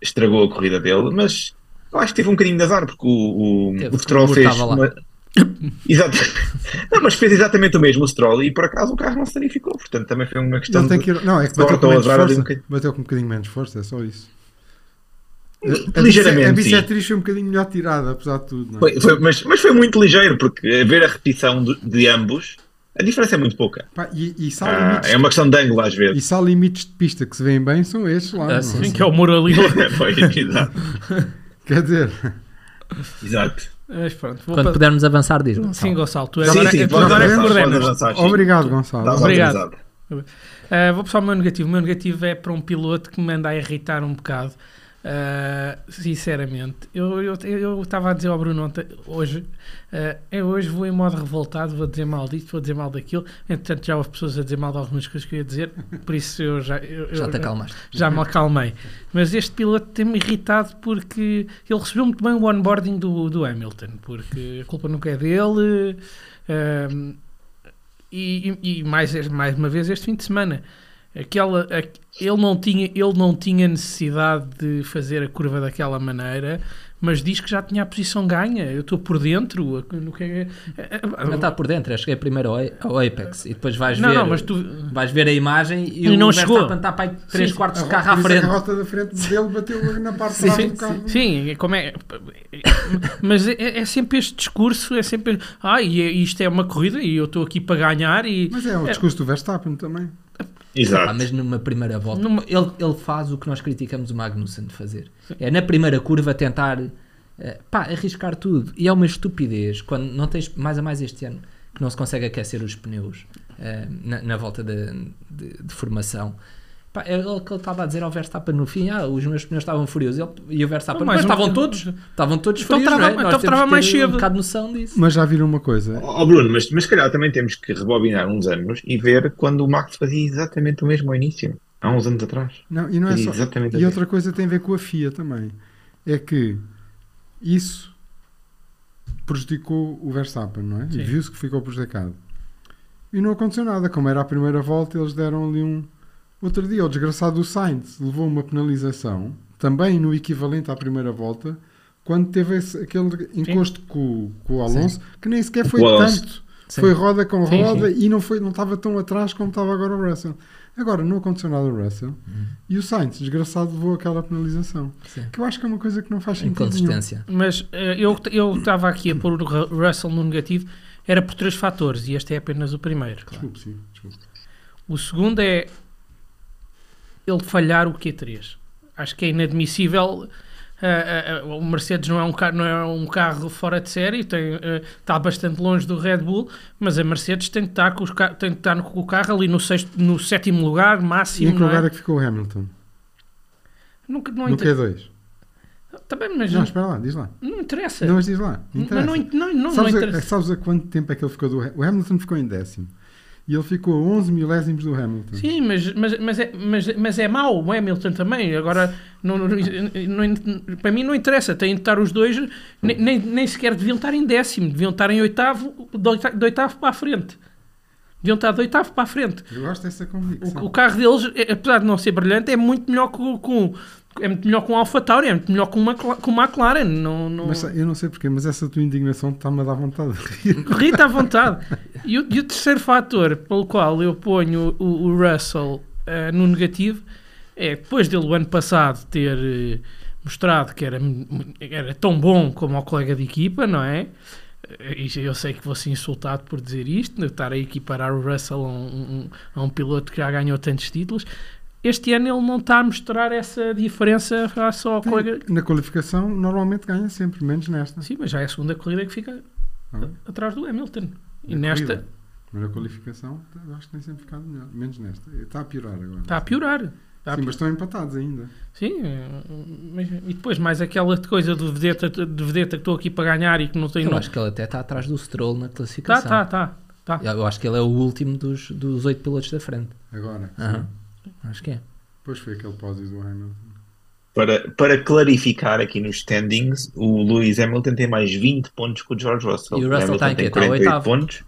Speaker 3: estragou a corrida dele, mas eu acho que teve um bocadinho de azar, porque o, o, o Stroll fez. Uma... Exato. Não, mas fez exatamente o mesmo o Stroll e por acaso o carro não se danificou, portanto também foi uma questão.
Speaker 4: Ele tem que ir... Não, é que bateu com, menos força, um bateu com um bocadinho menos força, é só isso.
Speaker 3: Ligeiramente.
Speaker 4: A bissetriz foi um bocadinho melhor tirada, apesar de tudo.
Speaker 3: É? Foi, foi, mas, mas foi muito ligeiro, porque ver a repetição de, de ambos a diferença é muito pouca.
Speaker 4: Pá, e, e
Speaker 3: ah, limites, é uma questão de ângulo às vezes.
Speaker 4: E só limites de pista que se veem bem são estes lá.
Speaker 1: Ah, sim, sim, que é o moralismo.
Speaker 4: Quer dizer.
Speaker 3: Exato.
Speaker 1: Mas pronto,
Speaker 2: Quando pa... pudermos avançar, diz Gonçalo.
Speaker 1: Sim, Gonçalo, tu
Speaker 3: sim,
Speaker 1: agora,
Speaker 3: sim,
Speaker 1: tu agora é
Speaker 3: avançar,
Speaker 4: Obrigado, Gonçalo.
Speaker 1: Obrigado. Uh, vou passar o meu negativo. O meu negativo é para um piloto que me anda a irritar um bocado. Uh, sinceramente, eu estava a dizer ao Bruno ontem, hoje, uh, eu hoje vou em modo revoltado, vou dizer mal disto, vou dizer mal daquilo. Entretanto, já houve pessoas a dizer mal de algumas coisas que eu ia dizer, por isso eu já. Eu,
Speaker 2: já te acalmaste.
Speaker 1: Já me acalmei. Mas este piloto tem-me irritado porque ele recebeu muito bem o onboarding do, do Hamilton, porque a culpa nunca é dele. Uh, e, e, e mais, mais uma vez este fim de semana aquela, ele, não tinha, ele não tinha necessidade de fazer a curva daquela maneira, mas diz que já tinha a posição ganha. Eu estou por dentro. No que é,
Speaker 2: não está por dentro, eu cheguei primeiro ao Apex e depois vais
Speaker 1: não,
Speaker 2: ver,
Speaker 1: não, mas tu...
Speaker 2: vais ver a imagem e, e
Speaker 1: o não chegou.
Speaker 2: está para 3 quartos de carro à frente.
Speaker 4: A rota da frente dele bateu na parte de trás do carro.
Speaker 1: Sim, como é. mas é, é, sempre este discurso, é sempre. Ah, e é, isto é uma corrida e eu estou aqui para ganhar. E,
Speaker 4: mas é o discurso do Verstappen também.
Speaker 3: Exato.
Speaker 2: mas numa primeira volta, numa... Ele, ele faz o que nós criticamos o Magnussen de fazer. É na primeira curva tentar uh, pá, arriscar tudo. E é uma estupidez quando não tens mais a mais este ano que não se consegue aquecer os pneus uh, na, na, volta de, de, de formação. Pá, é o que ele estava a dizer ao Verstappen no fim, ah, os meus pneus estavam furiosos. Ele, e o Verstappen, mas estavam todos, estavam todos então furios, trava,
Speaker 1: não é? Então trava mais cedo.
Speaker 2: um bocado noção disso.
Speaker 4: Mas já viram uma coisa?
Speaker 3: Ó oh, Bruno, mas, mas se calhar também temos que rebobinar uns anos e ver quando o Max fazia exatamente o mesmo ao início, há uns anos atrás.
Speaker 4: Não, e não é só... Exatamente e outra coisa tem a ver com a FIA também. É que isso prejudicou o Verstappen, não é? Viu-se que ficou prejudicado. E não aconteceu nada. Como era a primeira volta, eles deram ali um Outro dia, o desgraçado do Sainz levou uma penalização, também no equivalente à primeira volta, quando teve esse, aquele encosto com, com, o Alonso, sim. que nem sequer foi tanto. Sim. Foi roda com roda sim, e não, foi, não estava tão atrás como estava agora o Russell. Agora, não aconteceu nada ao Russell uhum. e o Sainz, desgraçado, levou aquela penalização. Que eu acho que é uma coisa que não faz sentido.
Speaker 2: Inconsistência.
Speaker 1: Nenhum. Mas uh, eu estava aqui a pôr o Russell no negativo, era por três fatores e este é apenas o primeiro.
Speaker 4: Claro. Desculpe, sim. Desculpe.
Speaker 1: O segundo é ele falhar o Q3. Acho que é inadmissível. Uh, uh, uh, o Mercedes não é, um carro, não é um carro fora de série, tem, está bastante longe do Red Bull, mas a Mercedes tem de estar com, os, tem de estar com o carro ali no, sexto, no sétimo lugar, máximo.
Speaker 4: E em que lugar é? é que ficou o Hamilton?
Speaker 1: Nunca, não
Speaker 4: no Q2.
Speaker 1: Também, mas
Speaker 4: não, espera lá, diz lá.
Speaker 1: Não interessa.
Speaker 4: Não, mas diz lá. Interessa.
Speaker 1: Não, não, não,
Speaker 4: sabes,
Speaker 1: não
Speaker 4: interessa. A, sabes a quanto tempo é que ele ficou do O Hamilton ficou em décimo e ele ficou a 11 milésimos do Hamilton.
Speaker 1: Sim, mas, mas, mas, é, mas, mas é mau o Hamilton também. Agora, não, não, não, para mim não interessa. Tem de estar os dois, nem, nem, nem sequer deviam estar em décimo, deviam estar em oitavo, de oitavo para a frente. Deviam estar de oitavo para a frente.
Speaker 4: Eu gosto dessa convicção.
Speaker 1: O, o carro deles, é, apesar de não ser brilhante, é muito melhor que, com, é muito melhor com a AlphaTauri, é muito melhor com uma, com uma McLaren. Não, não...
Speaker 4: Mas eu não sei porquê, mas essa tua indignação está-me a dar vontade de rir.
Speaker 1: Rita à vontade. E o, e o, terceiro fator pelo qual eu ponho o, o Russell uh, no negativo é depois dele o ano passado ter eh, mostrado que era, era tão bom como o colega de equipa, não é? E eu sei que vou ser insultado por dizer isto, estar a equiparar o Russell a um, um, a um piloto que já ganhou tantos títulos. Este ano ele não está a mostrar essa diferença face ao colega.
Speaker 4: Na qualificação, normalmente ganha sempre, menos nesta.
Speaker 1: Sim, mas já é a segunda corrida que fica ah. atrás do Hamilton. E
Speaker 4: na
Speaker 1: nesta.
Speaker 4: Corrida. Mas na qualificação, acho que tem sempre ficado melhor. Menos nesta. Está a piorar agora.
Speaker 1: Está a piorar.
Speaker 4: Tá Sim, mas estão empatados ainda.
Speaker 1: Sim, mas, e depois mais aquela coisa de vedeta, de vedeta que estou aqui para ganhar e que não tenho.
Speaker 2: Eu acho que ele até está atrás do Stroll na classificação.
Speaker 1: Tá, tá, tá,
Speaker 2: tá. Eu acho que ele é o último dos, dos oito pilotos da frente.
Speaker 4: Agora?
Speaker 2: Uhum. Acho que é.
Speaker 4: Depois foi aquele pódio do Hamilton.
Speaker 3: Para, para clarificar aqui nos standings, o Lewis Hamilton tem mais 20 pontos que o George Russell.
Speaker 2: E o Russell
Speaker 3: o
Speaker 2: está em quê? Está oitavo?
Speaker 3: pontos.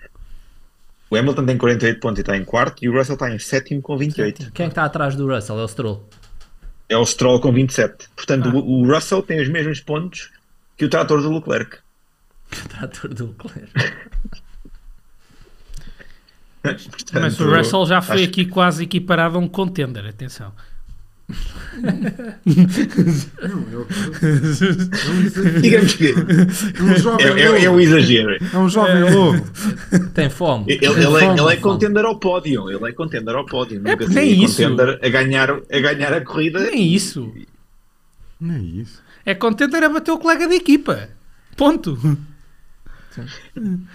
Speaker 3: O Hamilton tem 48 pontos e está em quarto, e o Russell está em sétimo com 28.
Speaker 2: Quem é está atrás do Russell? É o Stroll.
Speaker 3: É o Stroll com 27. Portanto, ah. o, o, Russell tem os mesmos pontos que o trator do Leclerc.
Speaker 2: Que o trator do Leclerc.
Speaker 1: Portanto, Mas o Russell já foi aqui quase equiparado a um contender, atenção.
Speaker 3: Digamos que é um jovem é, é, é um exagero.
Speaker 4: É um jovem é. louco.
Speaker 2: Tem fome.
Speaker 3: Ele, ele, ele, é, ele é contender ao pódio. Ele é contender ao pódio.
Speaker 1: É, Nunca nem isso.
Speaker 3: contender a ganhar, a ganhar a corrida.
Speaker 1: Nem isso.
Speaker 4: Nem isso.
Speaker 1: É contender a bater o colega de equipa. Ponto.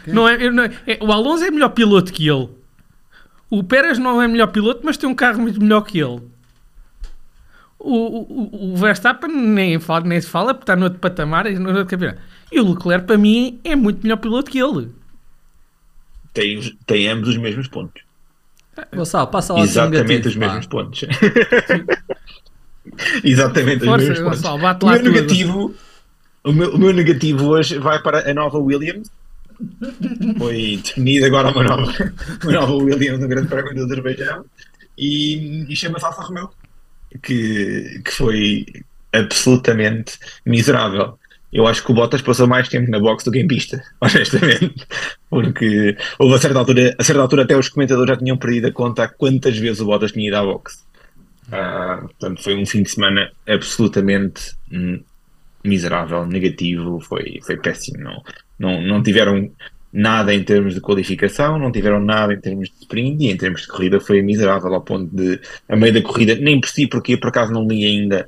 Speaker 1: Não é, não é, o Alonso é melhor piloto que ele. O Pérez não é melhor piloto, mas tem um carro muito melhor que ele. O, o, o Verstappen nem, fala, nem se fala porque está no outro patamar no outro campeonato. E o Leclerc, para mim, é muito melhor piloto que ele.
Speaker 3: Tem, tem ambos os mesmos pontos.
Speaker 2: Gonçalo, passa lá
Speaker 3: Exatamente os mesmos pontos. Exatamente
Speaker 1: Força,
Speaker 3: os mesmos
Speaker 1: Gonçalo,
Speaker 3: pontos.
Speaker 1: o,
Speaker 3: meu negativo, o, meu, o meu negativo hoje vai para a nova Williams. Foi definida agora uma nova, uma nova Williams no Grande Prémio do Azerbaijão e, e chama-se Alfa Romeo que, que foi absolutamente miserável. Eu acho que o Bottas passou mais tempo na box do que em pista, honestamente. Porque houve a certa altura, a certa altura até os comentadores já tinham perdido a conta quantas vezes o Bottas tinha ido à box. Ah, portanto, foi um fim de semana absolutamente hum, miserável, negativo, foi, foi péssimo. Não, não, não tiveram nada em termos de qualificação, não tiveram nada em termos de sprint e em termos de corrida foi miserável ao ponto de, a meio da corrida, nem percebi porque, por acaso não li ainda,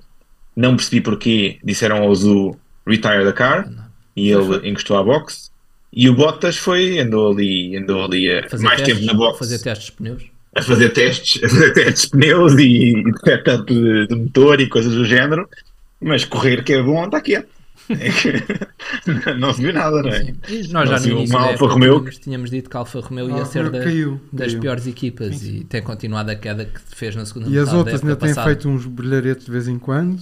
Speaker 3: não percebi porque disseram ao Zu retire the car e ele encostou à box e o Bottas foi, andou ali, andou ali a, mais
Speaker 2: testes,
Speaker 3: tempo na box.
Speaker 2: fazer testes de pneus.
Speaker 3: A fazer testes, a fazer testes de pneus e, e de de, de motor e coisas do género, mas correr que é bom está quieto. É não se viu nada, não é?
Speaker 2: Sim. Nós já no início
Speaker 3: Alfa Romeo...
Speaker 2: tínhamos dito que a Alfa Romeo ia ser da, caiu, das caiu. piores equipas Sim. e tem continuado a queda que fez na segunda
Speaker 4: E as outras ainda têm feito uns brilharetes de vez em quando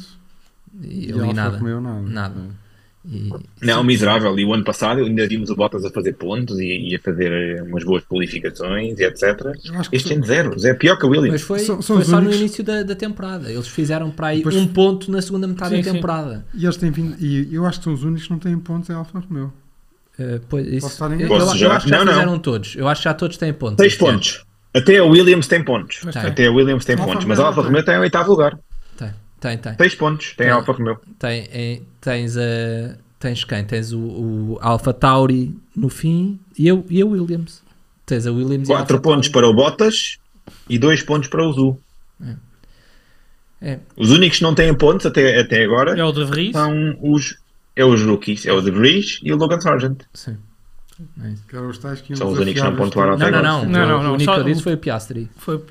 Speaker 2: e, e ali nada.
Speaker 4: Romeo nada.
Speaker 2: nada.
Speaker 3: Não, sim. miserável. E o ano passado ainda vimos o Bottas a fazer pontos e, e a fazer eh, umas boas qualificações e etc. Este ano zero, é pior que o Williams.
Speaker 2: Mas foi, são, são foi só únicos... no início da, da, temporada. Eles fizeram para aí Depois... um ponto na segunda metade sim, da temporada.
Speaker 4: E eles têm vindo, e eu acho que são os únicos que não têm pontos em Alfa Romeo.
Speaker 2: Uh, pois, isso, eu, eu, eu, já? acho que já não, fizeram não. todos. Eu acho que já todos têm pontos.
Speaker 3: Seis pontos. Até o Williams tem pontos. Mas Até o Williams tem pontos. Mas a Alfa Romeo tem o oitavo lugar.
Speaker 2: Tem, tem, tem.
Speaker 3: Seis pontos. Tem, tem a Alfa Romeo.
Speaker 2: Tem, tens a tens quem? Tens o, o Alpha Tauri no fim e eu, e a Williams. Tens a Williams
Speaker 3: 4 pontos para o Bottas e 2 pontos para o Zu.
Speaker 2: É. É.
Speaker 3: Os únicos que não têm pontos até, até agora
Speaker 1: é o De Vries.
Speaker 3: são os, é os rookies, é o De Vries e o Logan Sargent.
Speaker 2: Sim.
Speaker 4: É os
Speaker 3: são os únicos que não pontuaram
Speaker 2: até
Speaker 3: não,
Speaker 2: não, não,
Speaker 1: não, não, não,
Speaker 2: O único que eu disse foi o Piastri.
Speaker 1: Foi
Speaker 2: o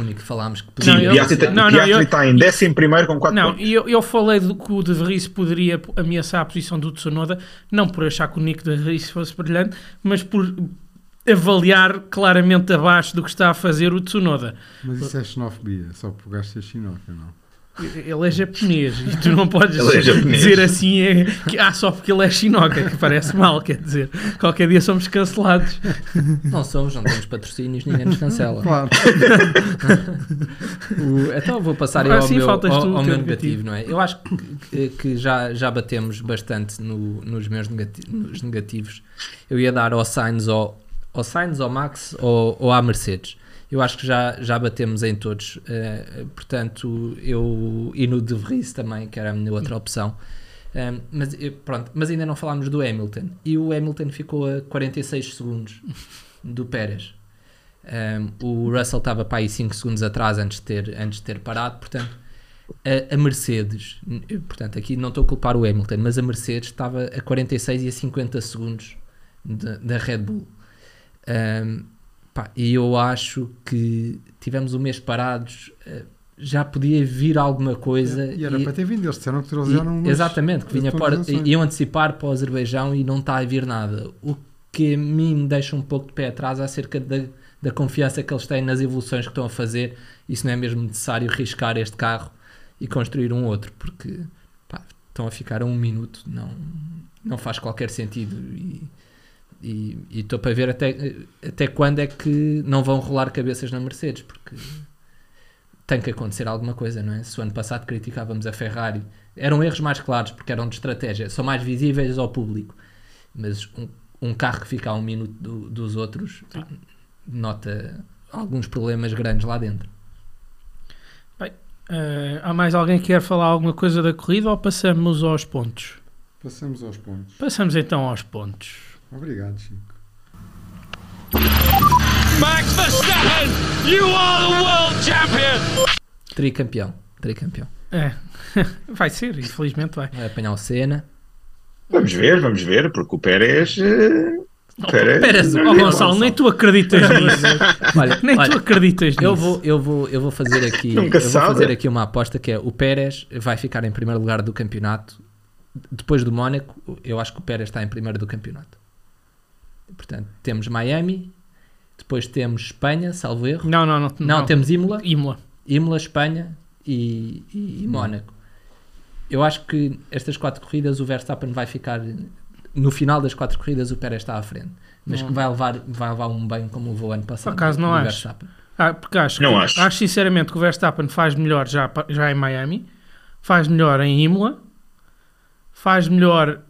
Speaker 2: único que falámos que
Speaker 3: podia. Sim, Piastri, tá- não, não, está em 11 com 4
Speaker 1: Não,
Speaker 3: pontos.
Speaker 1: eu, eu falei do que o De Vries poderia ameaçar a posição do Tsunoda, não por achar que o Nico De Vries fosse brilhante, mas por avaliar claramente abaixo do que está a fazer o Tsunoda.
Speaker 4: Mas isso é xenofobia, só por ser xinófilo, não?
Speaker 1: Ele é japonês e tu não podes é dizer assim é, que, ah, só porque ele é chinoca, que parece mal, quer dizer, qualquer dia somos cancelados.
Speaker 2: Não somos, não temos patrocínios, ninguém nos cancela.
Speaker 4: Claro.
Speaker 2: o, então vou passar ah, ao, sim, meu, ao, ao meu negativo, não é? Eu acho que, que já, já batemos bastante no, nos meus negativos, negativos. Eu ia dar ao Sainz, ao, ao Sainz, ao Max ou, ou à Mercedes. Eu acho que já, já batemos em todos. Uh, portanto, eu. E no De Vries também, que era a minha outra opção. Um, mas, pronto, mas ainda não falámos do Hamilton. E o Hamilton ficou a 46 segundos do Pérez. Um, o Russell estava para aí 5 segundos atrás antes de ter, antes de ter parado. Portanto, a, a, Mercedes, portanto, aqui não estou a culpar o Hamilton, mas a Mercedes estava a 46 e a 50 segundos da Red Bull. Um, e eu acho que tivemos um mês parados, eh, já podia vir alguma coisa.
Speaker 4: E, e era e, para ter vindo, eles disseram que trouxeram
Speaker 2: Exatamente, que vinha para, iam antecipar para o Azerbaijão e não está a vir nada. O que a mim me deixa um pouco de pé atrás acerca da, da confiança que eles têm nas evoluções que estão a fazer. Isso não é mesmo necessário riscar este carro e construir um outro, porque pá, estão a ficar a um minuto, não, não faz qualquer sentido. E, e estou para ver até, até quando é que não vão rolar cabeças na Mercedes, porque tem que acontecer alguma coisa, não é? Se o ano passado criticávamos a Ferrari, eram erros mais claros porque eram de estratégia, são mais visíveis ao público, mas um, um carro que fica a um minuto do, dos outros pá, nota alguns problemas grandes lá dentro.
Speaker 1: Bem, uh, há mais alguém que quer falar alguma coisa da corrida ou passamos aos pontos?
Speaker 4: Passamos aos pontos.
Speaker 1: Passamos então aos pontos.
Speaker 4: Obrigado, Chico.
Speaker 5: Max Verstappen, you are the world champion!
Speaker 2: Tricampeão, tricampeão.
Speaker 1: É, vai ser, infelizmente vai.
Speaker 2: Vai apanhar o Senna.
Speaker 3: Vamos ver, vamos ver, porque o Pérez. Uh...
Speaker 1: Pérez, Pérez oh, Gonçalo, nem tu acreditas nisso. olha, nem olha, tu acreditas nisso.
Speaker 2: Eu vou, eu vou, eu vou fazer aqui, eu vou fazer aqui uma aposta que é o Pérez vai ficar em primeiro lugar do campeonato. Depois do Mónaco, eu acho que o Pérez está em primeiro do campeonato. Portanto, temos Miami, depois temos Espanha, salvo erro.
Speaker 1: Não, não, não.
Speaker 2: Não, não. temos Imola.
Speaker 1: Imola.
Speaker 2: Imola, Espanha e, e, e Mónaco. Eu acho que estas quatro corridas o Verstappen vai ficar. No final das quatro corridas o Pérez está à frente. Mas não. que vai levar, vai levar um banho como levou o ano passado.
Speaker 1: Por acaso não acho. Verstappen. Ah, porque acho, não que, acho. acho sinceramente que o Verstappen faz melhor já, já em Miami, faz melhor em Imola, faz melhor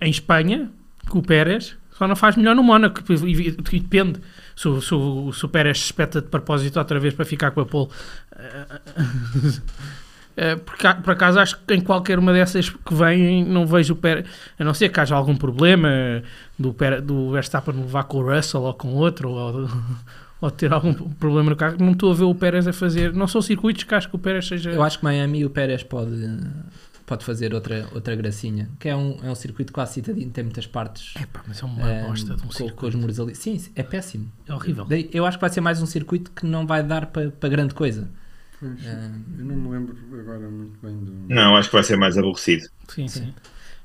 Speaker 1: em Espanha que o Pérez só não faz melhor no Mónaco, depende. Se, se, se o Pérez espeta de propósito outra vez para ficar com a pole. Eh, por, por acaso acho que em qualquer uma dessas que vem não vejo o Pérez, a não ser que haja algum problema do, Pérez, do Verstappen levar com o Russell ou com outro, ou, ou ter algum problema no carro, não estou a ver o Pérez a fazer. Não são circuitos que acho que o Pérez seja.
Speaker 2: Eu acho que Miami o Pérez pode pode fazer outra, outra gracinha. Que é um, é um circuito quase citadino, tem muitas partes.
Speaker 1: É pá, mas é uma um, bosta de um com, circuito.
Speaker 2: Com os muros ali. Sim, é péssimo.
Speaker 1: É horrível.
Speaker 2: Eu acho que vai ser mais um circuito que não vai dar para pa grande coisa.
Speaker 4: Pois, eu não me lembro agora muito bem do.
Speaker 3: Não, acho que vai ser mais aborrecido.
Speaker 1: Sim, sim. sim.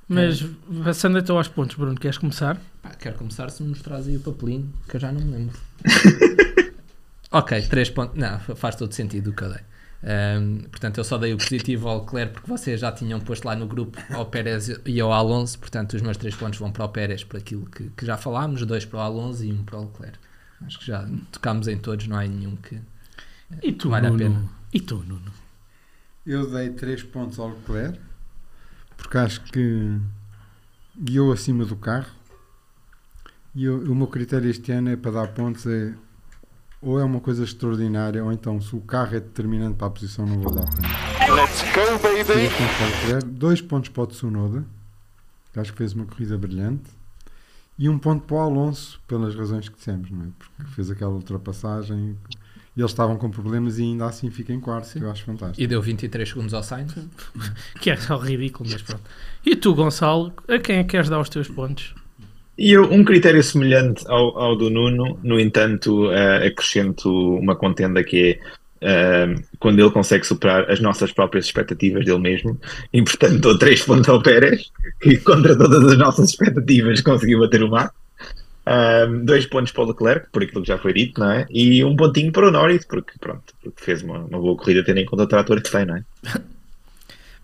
Speaker 1: Mas passando então aos pontos, Bruno, queres começar?
Speaker 2: Pá, quero começar se me mostras aí o papelinho, que eu já não me lembro. ok, três pontos. Não, faz todo sentido o que eu dei. Um, portanto, eu só dei o positivo ao Leclerc porque vocês já tinham posto lá no grupo ao Pérez e ao Alonso. Portanto, os meus três pontos vão para o Pérez por aquilo que, que já falámos: dois para o Alonso e um para o Leclerc. Acho que já tocámos em todos, não há nenhum que
Speaker 1: e tu, vale Nuno? a pena. E tu, Nuno?
Speaker 4: Eu dei três pontos ao Leclerc porque acho que guiou acima do carro. E eu, o meu critério este ano é para dar pontos é ou é uma coisa extraordinária, ou então se o carro é determinante para a posição, não vou dar. Let's go, baby! Dois pontos para o Tsunoda, que acho que fez uma corrida brilhante, e um ponto para o Alonso, pelas razões que dissemos, não é? Porque fez aquela ultrapassagem e eles estavam com problemas e ainda assim fica em quarto, Sim. eu acho fantástico.
Speaker 2: E deu 23 segundos ao Sainz.
Speaker 1: que é só ridículo, mas pronto. E tu, Gonçalo, a quem é que queres dar os teus pontos?
Speaker 3: E eu, um critério semelhante ao, ao do Nuno, no entanto, uh, acrescento uma contenda que é uh, quando ele consegue superar as nossas próprias expectativas dele mesmo. E, portanto, dou três pontos ao Pérez, que contra todas as nossas expectativas conseguiu bater o mar. Um, dois pontos para o Leclerc, por aquilo que já foi dito, não é? E um pontinho para o Norris, porque, pronto, fez uma, uma boa corrida tendo em conta o trator que tem, não é?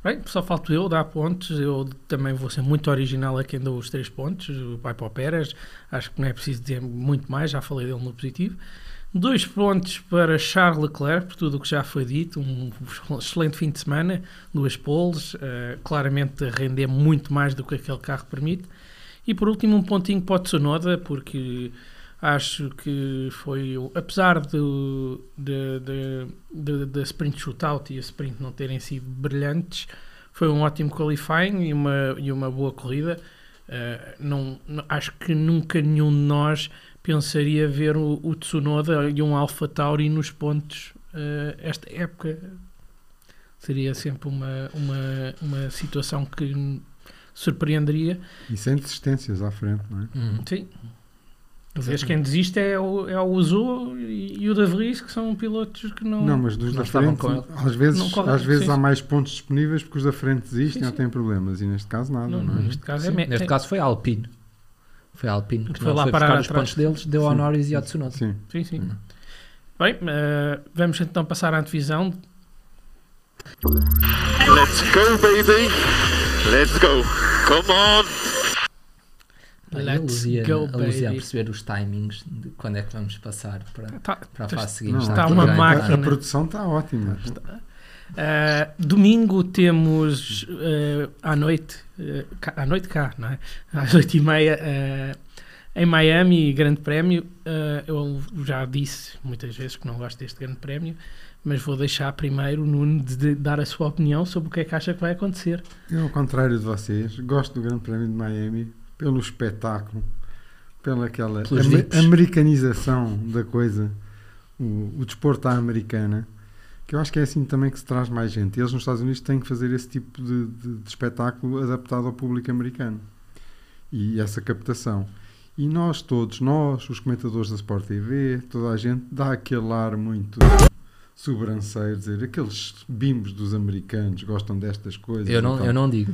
Speaker 1: Bem, só falto eu dar pontos. Eu também vou ser muito original a quem dou os três pontos. Vai para o Pérez. Acho que não é preciso dizer muito mais. Já falei dele no positivo. Dois pontos para Charles Leclerc, por tudo o que já foi dito. Um excelente fim de semana. Duas poles. Uh, claramente a render muito mais do que aquele carro permite. E por último, um pontinho para o Tsunoda, porque Acho que foi, apesar do, de, de, de sprint shootout e a sprint não terem sido brilhantes, foi um ótimo qualifying e uma, e uma boa corrida. Uh, não, acho que nunca nenhum de nós pensaria ver o, o Tsunoda e um Alpha Tauri nos pontos uh, esta época. Seria sempre uma, uma, uma situação que surpreenderia.
Speaker 4: E sem desistências à frente, não é?
Speaker 1: Sim. Vês quem desiste é o, é o Uzu e o Da Vries, que são pilotos que não.
Speaker 4: Não, mas dos da frente, às vezes, correm, às vezes há mais pontos disponíveis porque os da frente desistem sim, ou têm problemas. E neste caso, nada. Não, não é?
Speaker 2: Neste caso, é neste caso foi a Alpine. Foi a Alpine que foi lá foi parar os pontos deles, deu ao Norris e ao Tsunoda.
Speaker 1: Sim, sim. sim. Bem, uh, vamos então passar à antevisão.
Speaker 5: Let's go, baby! Let's go! Come on!
Speaker 2: Let's a go, a perceber os timings de quando é que vamos passar para, tá, para a fase seguinte.
Speaker 1: Está, está uma máquina.
Speaker 4: A produção está ótima. Está.
Speaker 1: Uh, domingo temos uh, à noite, uh, à noite cá, não é? Às oito e meia em Miami, Grande Prémio. eu já disse muitas vezes que não gosto deste Grande Prémio, mas vou deixar primeiro o Nuno de, de dar a sua opinião sobre o que é que acha que vai acontecer.
Speaker 4: Eu, ao contrário de vocês, gosto do Grande Prémio de Miami pelo espetáculo, pela aquela amer americanização da coisa, o, o desporto à americana que eu acho que é assim também que se traz mais gente. Eles nos Estados Unidos têm que fazer esse tipo de, de, de espetáculo adaptado ao público americano e essa captação. E nós todos, nós, os comentadores da Sport TV, toda a gente dá aquele ar muito sobranceiro, dizer aqueles bimbos dos americanos gostam destas coisas.
Speaker 2: Eu não, eu não digo.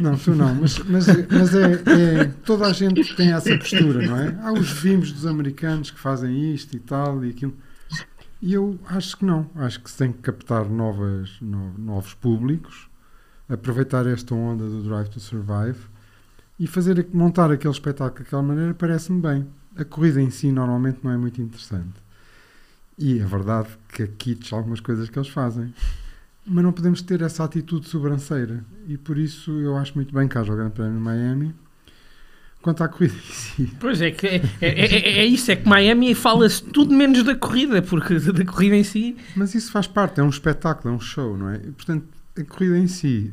Speaker 4: Não, tu não, mas, mas, mas é, é, toda a gente tem essa postura, não é? Há os bimbos dos americanos que fazem isto e tal e aquilo. E eu acho que não. Acho que se tem que captar novas, no, novos públicos, aproveitar esta onda do Drive to Survive e fazer montar aquele espetáculo daquela maneira parece-me bem. A corrida em si normalmente não é muito interessante. E é verdade que aqui algumas coisas que eles fazem. Mas não podemos ter essa atitude sobranceira. E por isso eu acho muito bem que haja o Grande Prémio de Miami quanto à corrida em si.
Speaker 1: Pois é, que é, é, é, é isso, é que Miami fala-se tudo menos da corrida, porque da corrida em si.
Speaker 4: Mas isso faz parte, é um espetáculo, é um show, não é? E, portanto, a corrida em si,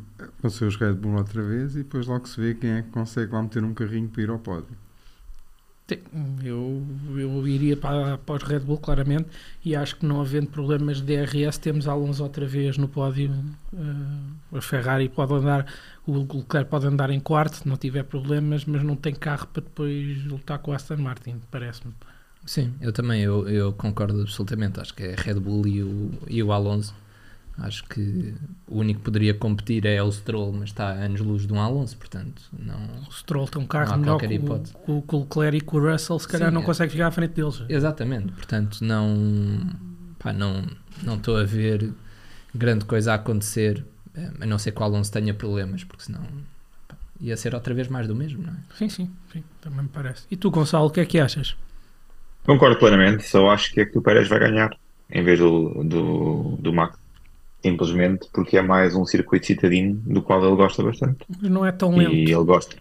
Speaker 4: ser os Red Bull outra vez e depois logo se vê quem é que consegue lá meter um carrinho para ir ao pódio.
Speaker 1: Eu, eu iria para, para Red Bull, claramente, e acho que não havendo problemas de DRS, temos Alonso outra vez no pódio. Uh, a Ferrari pode andar, o Leclerc pode andar em quarto, não tiver problemas, mas não tem carro para depois lutar com o Aston Martin, parece-me.
Speaker 2: Sim, eu também eu, eu concordo absolutamente. Acho que é Red Bull e o, e o Alonso Acho que o único que poderia competir é o Stroll, mas está a anos-luz de um Alonso, portanto, não.
Speaker 1: O Stroll tem um carro melhor que o, com o Leclerc e com o Russell, se calhar Sim, não é. consegue chegar à frente deles.
Speaker 2: Exatamente, portanto, não. Pá, não não estou a ver grande coisa a acontecer, eh, a não ser que o Alonso tenha problemas, porque senão pá, ia ser outra vez mais do mesmo, não é?
Speaker 1: Sim, sim, sim, também me parece. E tu, Gonçalo, o que é que achas?
Speaker 3: Concordo plenamente, só acho que é que o Pérez vai ganhar em vez do, do, do Max simplesmente porque é mais um circuito citadino do qual ele gosta bastante.
Speaker 1: Não é tão lento.
Speaker 3: E ele gosta,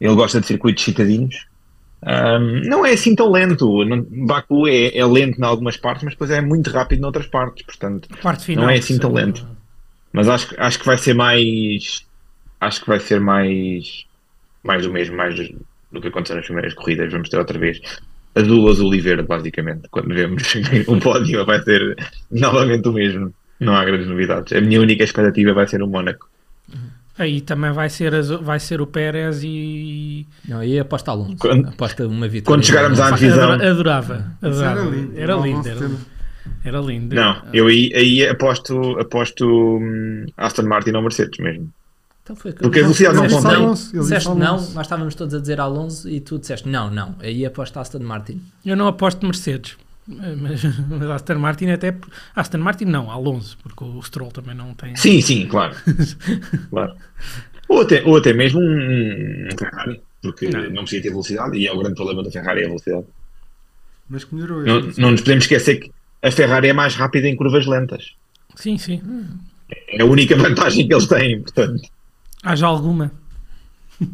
Speaker 3: ele gosta de circuitos citadinos. Um, não é assim tão lento. Baku é, é, lento em algumas partes, mas depois é muito rápido em outras partes. Portanto,
Speaker 1: parte final,
Speaker 3: não é assim tão lento. Mas acho, acho que vai ser mais. Acho que vai ser mais. Mais do mesmo, mais do que aconteceu nas primeiras corridas. Vamos ter outra vez azul, azul e verde, basicamente. Quando vemos o pódio, vai ser novamente o mesmo. Não há grandes novidades. A minha única expectativa vai ser o Mónaco.
Speaker 1: Aí também vai ser, vai ser o Pérez e.
Speaker 2: Não, aí aposta Alonso. Quando, aposta uma vitória.
Speaker 3: Quando chegarmos à divisão.
Speaker 1: Adorava. adorava. Era lindo. Era lindo. Era, era lindo.
Speaker 3: Não, eu aí, aí aposto, aposto um, Aston Martin ou Mercedes mesmo. Então foi Porque a velocidade não conta.
Speaker 2: Não, disseste não, nós estávamos todos a dizer Alonso e tu disseste não, não. Aí aposto Aston Martin.
Speaker 1: Eu não aposto Mercedes. Mas, mas Aston Martin até. Aston Martin não, Alonso, porque o Stroll também não tem.
Speaker 3: Sim, sim, claro. claro. Ou, até, ou até mesmo um, Ferrari, porque não. não precisa ter velocidade e é o grande problema da Ferrari é a velocidade.
Speaker 4: Mas que melhorou.
Speaker 3: Não, não nos podemos esquecer que a Ferrari é mais rápida em curvas lentas.
Speaker 1: Sim, sim.
Speaker 3: É a única vantagem que eles têm, portanto.
Speaker 1: Haja alguma.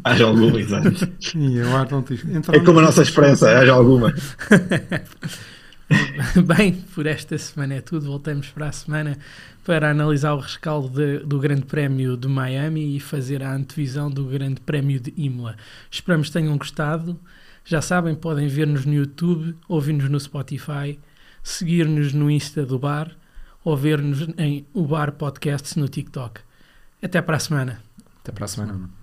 Speaker 3: Haja alguma, exato.
Speaker 4: Eu
Speaker 3: é como a nossa expressa, haja alguma.
Speaker 1: Bem, por esta semana é tudo. Voltamos para a semana para analisar o rescaldo de, do Grande Prémio de Miami e fazer a antevisão do Grande Prémio de Imola. Esperamos que tenham gostado. Já sabem, podem ver-nos no YouTube, ouvir-nos no Spotify, seguir-nos no Insta do Bar ou ver-nos em o Bar Podcasts no TikTok. Até para a semana.
Speaker 2: Até para a semana.